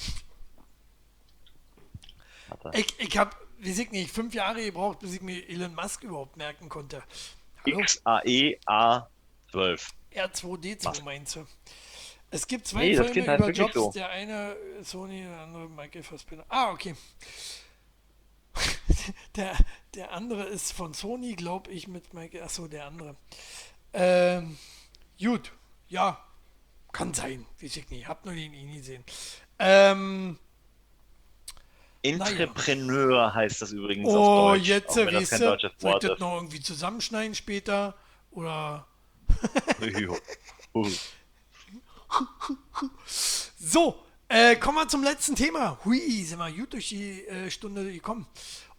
ich ich habe, wie ich nicht, fünf Jahre gebraucht, bis ich mir Elon Musk überhaupt merken konnte. XAE A12. R2D2 Was? meinst du? Es gibt zwei Nee, Filme heißt über Jobs, so. der eine Sony, der andere Michael Fassbender. Ah, okay. Der, der andere ist von Sony, glaube ich, mit Michael. Achso, der andere. Ähm, gut, ja, kann sein, weiß ich nicht. Hab nur den eh nie gesehen. Ähm, Entrepreneur heißt das übrigens auf oh, Deutsch. jetzt, auch wenn das kein deutsches Wort das ist. noch irgendwie zusammenschneiden später? Oder. So, äh, kommen wir zum letzten Thema. Hui, sind wir gut durch die äh, Stunde gekommen.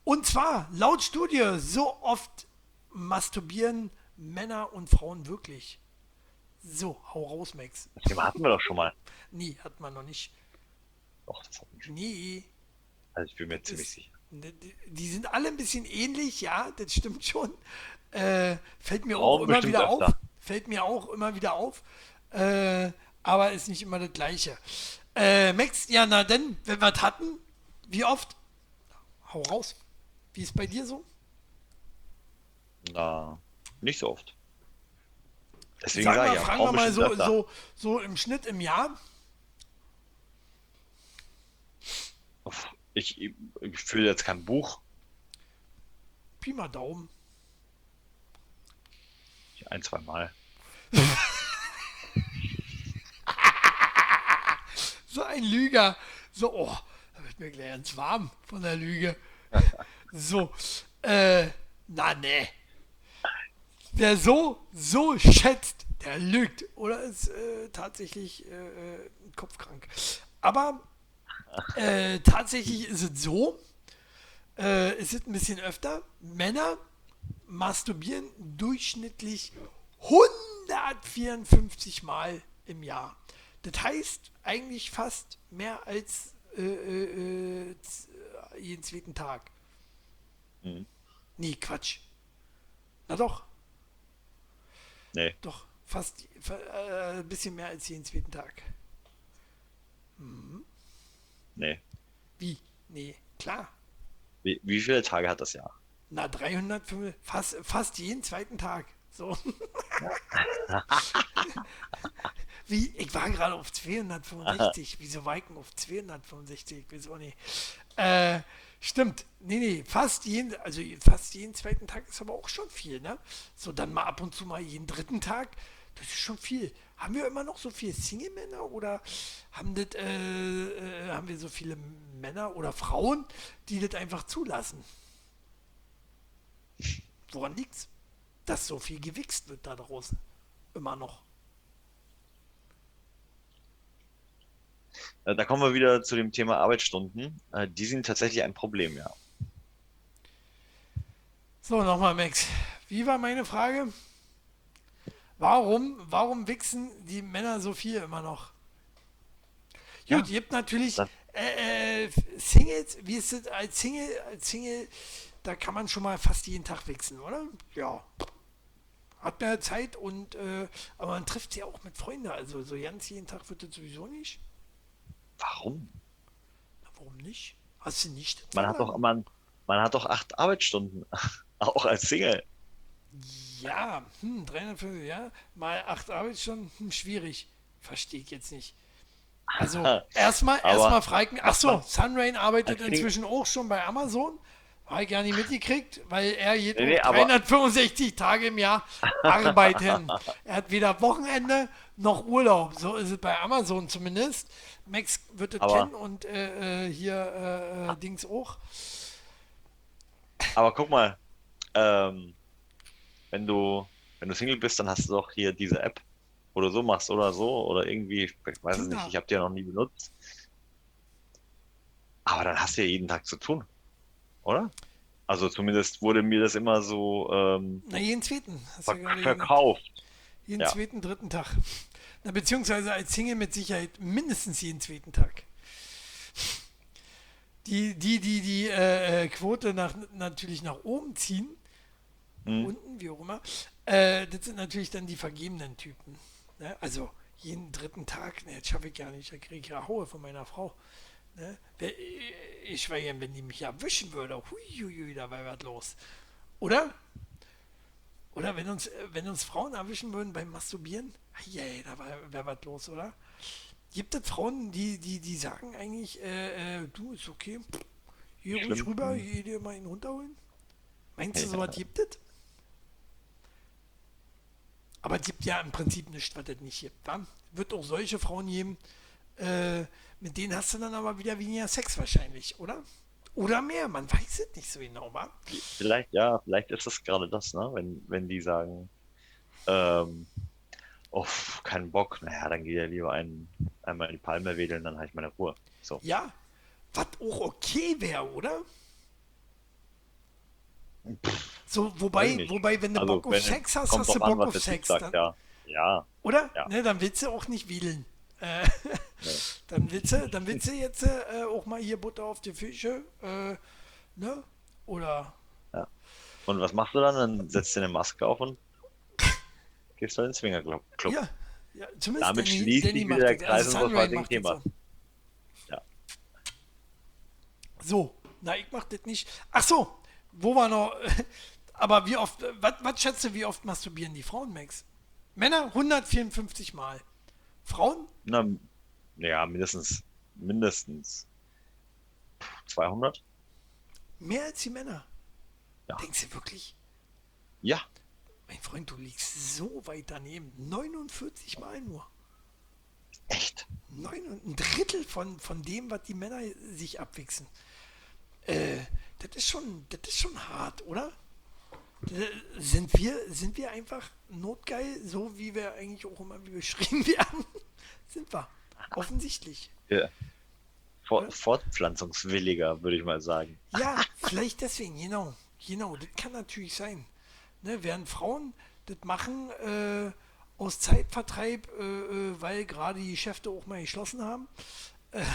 Und zwar, laut Studie, so oft masturbieren Männer und Frauen wirklich. So, hau raus, Max. Das Thema hatten wir doch schon mal. Nie, hat man noch nicht. Doch, das hatten wir schon. Nie. Also ich bin mir ziemlich sicher. Die sind alle ein bisschen ähnlich, ja, das stimmt schon. Äh, fällt mir auch immer wieder auf. Fällt mir auch immer wieder auf. Äh, aber ist nicht immer das Gleiche. Äh, Max, ja, na denn, wenn wir es hatten, wie oft? Hau raus. Wie ist bei dir so? Na, nicht so oft. Deswegen Sag sage ich ja, fragen wir mal so, so, so im Schnitt im Jahr. Ich, ich, fühle jetzt kein Buch. Pi mal Daumen. Ein, zwei Mal. So ein Lüger. So, oh, da wird mir gleich ganz warm von der Lüge. So, äh, na ne. Wer so, so schätzt, der lügt. Oder ist äh, tatsächlich äh, äh, kopfkrank. Aber äh, tatsächlich ist es so, äh, es ist ein bisschen öfter. Männer masturbieren durchschnittlich 154 Mal im Jahr. Das heißt eigentlich fast mehr als äh, äh, äh, äh, jeden zweiten Tag. Mhm. Nee, Quatsch. Na doch, Nee, doch, fast fa- äh, ein bisschen mehr als jeden zweiten Tag. Nee. Wie? Nee, klar. Wie, wie viele Tage hat das Jahr? Na, 305, fast, fast jeden zweiten Tag. So. Wie, ich war gerade auf 265. Wieso denn auf 265? Ich weiß auch nicht. Äh, stimmt. Nee, nee, fast jeden, also fast jeden zweiten Tag ist aber auch schon viel, ne? So, dann mal ab und zu mal jeden dritten Tag. Das ist schon viel. Haben wir immer noch so viele Single-Männer oder haben, das, äh, äh, haben wir so viele Männer oder Frauen, die das einfach zulassen? Woran liegt's? Dass so viel gewichst wird da draußen. Immer noch. Äh, Da kommen wir wieder zu dem Thema Arbeitsstunden. Äh, Die sind tatsächlich ein Problem, ja. So, nochmal, Max. Wie war meine Frage? Warum, warum wichsen die Männer so viel immer noch? Ja, Gut, ihr habt natürlich äh, äh, Singles, wie ist es als Single, als Single, da kann man schon mal fast jeden Tag wichsen, oder? Ja. Hat mehr Zeit und, äh, aber man trifft sie auch mit Freunden, also so ganz jeden Tag wird das sowieso nicht. Warum? Na, warum nicht? Hast du nicht? Man hat doch, man, man hat doch acht Arbeitsstunden, auch als Single. Ja, hm, 350, ja, mal acht Arbeitsstunden, hm, schwierig. Verstehe ich jetzt nicht. Also, erstmal, erstmal fragen, ach so, man- Sunrain arbeitet inzwischen auch schon bei Amazon. Habe ich gar nicht mitgekriegt, weil er geht Nee, nee, auch aber- 365 Tage im Jahr arbeiten. er hat weder Wochenende noch Urlaub. So ist es bei Amazon zumindest. Max wird es kennen und äh, äh, hier äh, äh, Dings auch. Aber guck mal, ähm, wenn du, wenn du Single bist, dann hast du doch hier diese App, wo du so machst oder so, oder irgendwie, ich weiß es nicht, ich habe die ja noch nie benutzt. Aber dann hast du ja jeden Tag zu tun, oder? Also zumindest wurde mir das immer so ähm, Na, jeden zweiten. Ver gerade verkauft. Jeden Ja. zweiten, dritten Tag. Na, beziehungsweise als Single mit Sicherheit mindestens jeden zweiten Tag. Die, die, die, die äh, äh, Quote nach, natürlich nach oben ziehen, Hm. unten, wie auch immer, äh, das sind natürlich dann die vergebenen Typen. Ne? Also jeden dritten Tag, ne, das schaffe ich gar nicht, da kriege ich ja Haue von meiner Frau. Ne? Wer- Ich schwöre, wenn die mich erwischen würde, huiuiui, da wäre was los. Oder? Oder wenn uns, äh, wenn uns Frauen erwischen würden beim Masturbieren, hey, da wäre wär was los, oder? Gibt es Frauen, die, die, die sagen eigentlich, äh, äh, du, ist okay, hier ruhig rüber, hier dir mal ihn runterholen? Meinst du, Ja. sowas gibt es? Aber es gibt ja im Prinzip nichts, was es nicht gibt. Wa? Wird auch solche Frauen geben, äh, mit denen hast du dann aber wieder weniger Sex wahrscheinlich, oder? Oder mehr, man weiß es nicht so genau, wa? Vielleicht, ja, vielleicht ist es gerade das, ne? Wenn, wenn die sagen, ähm, oh, keinen Bock, naja, dann geht ja lieber ein, einmal in die Palme wedeln, dann habe ich meine Ruhe. So. Ja, was auch okay wäre, oder? So, wobei, wobei, wenn du Also, Bock auf Sex hast, hast du an, Bock was auf Sex. sagt, Dann, ja. Ja, Oder? Ja. Ne, dann willst du auch nicht wiedeln. Äh, dann, willst du, dann willst du jetzt äh, auch mal hier Butter auf die Fische. Äh, ne? Oder Und was machst du dann? Dann setzt du eine Maske auf und gehst du in den Swingerclub. Club. Ja, ja zumindest Damit schließt sich wieder der Kreis unseres Sunray heutigen macht das Themas. So. Ja. so, na, ich mach das nicht. Ach so, wo war noch? Aber wie oft, was, was schätzt du, wie oft masturbieren die Frauen, Max? Männer 154 Mal. Frauen? Na, ja, mindestens, mindestens 200. Mehr als die Männer. Ja. Denkst du wirklich? Ja, Mein Freund, du liegst so weit daneben. 49 Mal nur. echt. Neun, ein Drittel von, von dem, was die Männer sich abwichsen. Äh, das ist schon, das ist schon hart, oder? Äh, Sind wir, sind wir einfach notgeil, so wie wir eigentlich auch immer beschrieben werden? sind wir. Offensichtlich. Ja. For fortpflanzungswilliger, würde ich mal sagen. Ja, vielleicht deswegen, genau. Genau, das kann natürlich sein. Ne, während Frauen das machen äh, aus Zeitvertreib, äh, äh, weil gerade die Geschäfte auch mal geschlossen haben.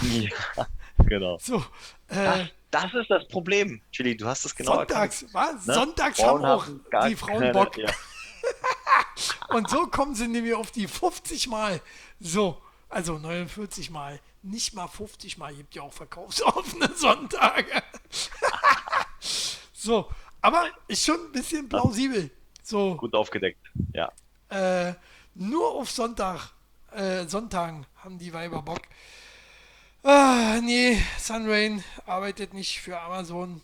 Ja, genau. So, Das, äh, das ist das Problem, Chili. Du hast es genau sonntags, erkannt. was? ne? Sonntags Frauen haben auch die Frauen keine- Bock. Ja. Und so kommen sie nämlich auf die 50 Mal. So, also 49 Mal. Nicht mal 50 Mal. Gibt ja auch verkaufsoffene Sonntage. so, aber ist schon ein bisschen plausibel. So, Gut aufgedeckt. Ja. äh, nur auf Sonntag, äh, Sonntagen haben die Weiber Bock. Ah, nee, Sunrain arbeitet nicht für Amazon,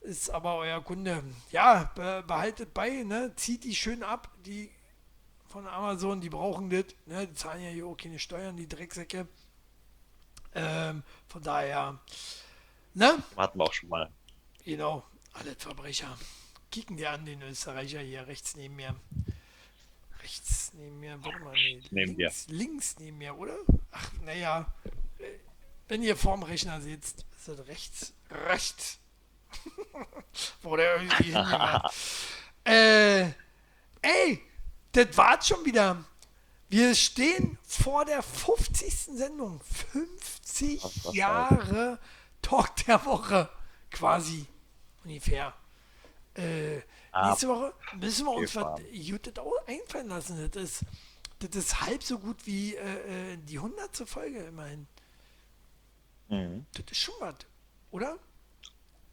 ist aber euer Kunde. Ja, be behaltet bei, ne? Zieht die schön ab, die von Amazon, die brauchen das, ne? Die zahlen ja hier auch keine Steuern, die Drecksäcke. Ähm, von daher, ne? Hatten wir auch schon mal. Genau, alle Verbrecher. Kicken dir an, den Österreicher hier rechts neben mir. Rechts neben mir, warte mal, nee, Neben dir. links, links neben mir, oder? Ach, naja, wenn ihr vorm Rechner sitzt, ist das rechts, rechts. Wo der irgendwie hingegangen. äh, ey, das war's schon wieder. Wir stehen vor der 50. Sendung. 50 Was, was Jahre Talk der Woche. Quasi. Ungefähr. Äh, Ab- nächste Woche müssen wir uns was. Gutes auch einfallen lassen. Das ist, das ist halb so gut wie äh, äh, die 100. Folge immerhin. Mhm. Das ist schon was, oder?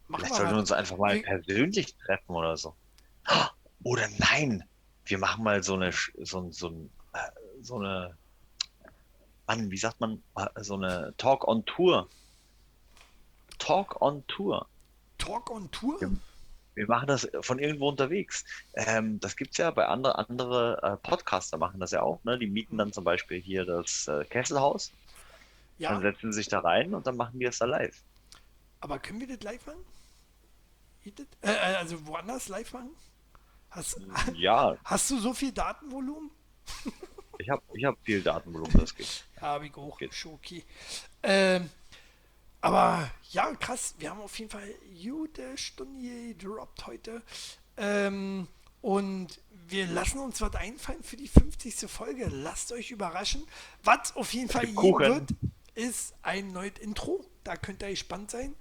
Machen Vielleicht sollten wir uns einfach mal persönlich treffen oder so. Oder nein, wir machen mal so eine, so, so, äh, so eine, Mann, wie sagt man, Äh, so eine Talk on Tour. Talk on Tour. Talk on Tour? Ja. Wir machen das von irgendwo unterwegs. Ähm, das gibt's ja bei andere, andere äh, Podcaster machen das ja auch. Ne? Die mieten dann zum Beispiel hier das äh, Kesselhaus, dann Ja, setzen sie sich da rein und dann machen die es da live. aber können wir das live machen? Äh, äh, also woanders live machen? Hast, Ja, hast du so viel Datenvolumen? ich habe ich hab viel Datenvolumen, das geht. Ja, habe ich auch. Geht. Okay. Ähm, aber ja, krass. Wir haben auf jeden Fall gute Stunde gedroppt heute. Ähm, und wir lassen uns was einfallen für die 50. Folge. Lasst euch überraschen. Was auf jeden Fall Kuchen. wird, ist ein neues Intro. Da könnt ihr gespannt sein,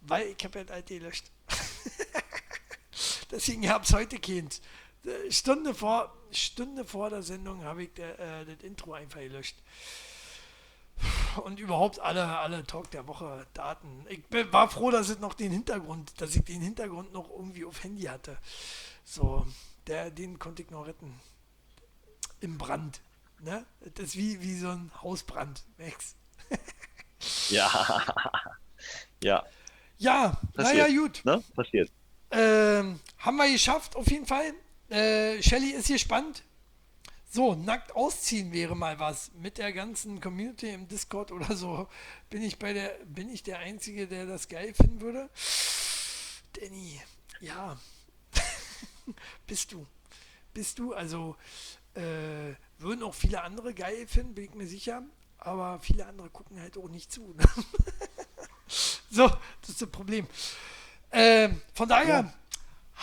weil ich habe ja das alte gelöscht. Deswegen habe ich heute keins. Äh, Stunde vor, Stunde vor der Sendung habe ich der, äh, das Intro einfach gelöscht. Und überhaupt alle, alle Talk der Woche Daten. Ich bin, war froh, dass ich noch den Hintergrund, dass ich den Hintergrund noch irgendwie auf Handy hatte. So, der, den konnte ich noch retten. Im Brand. Ne? Das ist wie, wie so ein Hausbrand, Max. Ja. ja, Ja, naja, gut. ne? Passiert. Ähm, haben wir geschafft, auf jeden Fall. Äh, Shelly ist gespannt. So, nackt ausziehen wäre mal was. Mit der ganzen Community im Discord oder so. Bin ich bei der, bin ich der Einzige, der das geil finden würde? Danny, ja. Bist du. Bist du. Also, äh, würden auch viele andere geil finden, bin ich mir sicher. Aber viele andere gucken halt auch nicht zu. Ne? so, das ist das Problem. Ähm, von daher,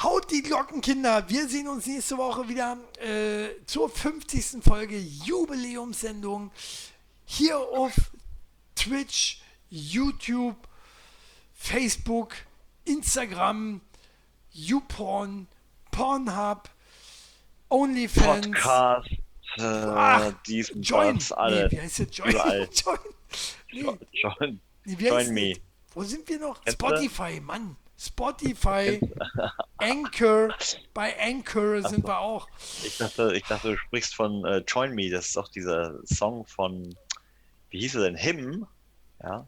haut die Glocken, Kinder. Wir sehen uns nächste Woche wieder äh, zur 50. Folge Jubiläumssendung hier auf Twitch, YouTube, Facebook, Instagram, YouPorn, Pornhub, OnlyFans. Podcast, äh, Ach, dies und Join. das, alle. Nee, wie heißt das? Join. Überall. Join. Nee, Join, nee, join me. das? Wo sind wir noch? Kennst du? Spotify, Mann. Spotify, Anchor. Bei Anchor sind so. wir auch. Ich dachte, ich dachte, du sprichst von äh, Join Me. Das ist doch dieser Song von, wie hieß er denn? Him? Ja.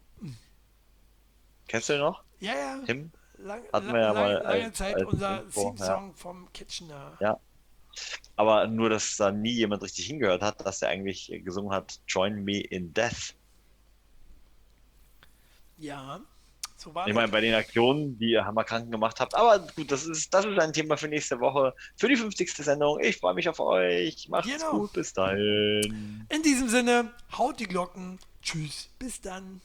Kennst du den noch? Ja, ja. Him? Lang, Hatten lang, wir ja lang, mal lange als- Zeit als unser Theme-Song vom Kitchener. Ja. Aber nur, dass da nie jemand richtig hingehört hat, dass er eigentlich gesungen hat Join Me in Death. Ja, so war Ich meine, bei den Aktionen, die ihr Hammerkranken gemacht habt. Aber gut, das ist, das ist ein Thema für nächste Woche, für die 50. Sendung. Ich freue mich auf euch. Macht's Genau. gut, bis dahin. In diesem Sinne, haut die Glocken. Tschüss, bis dann.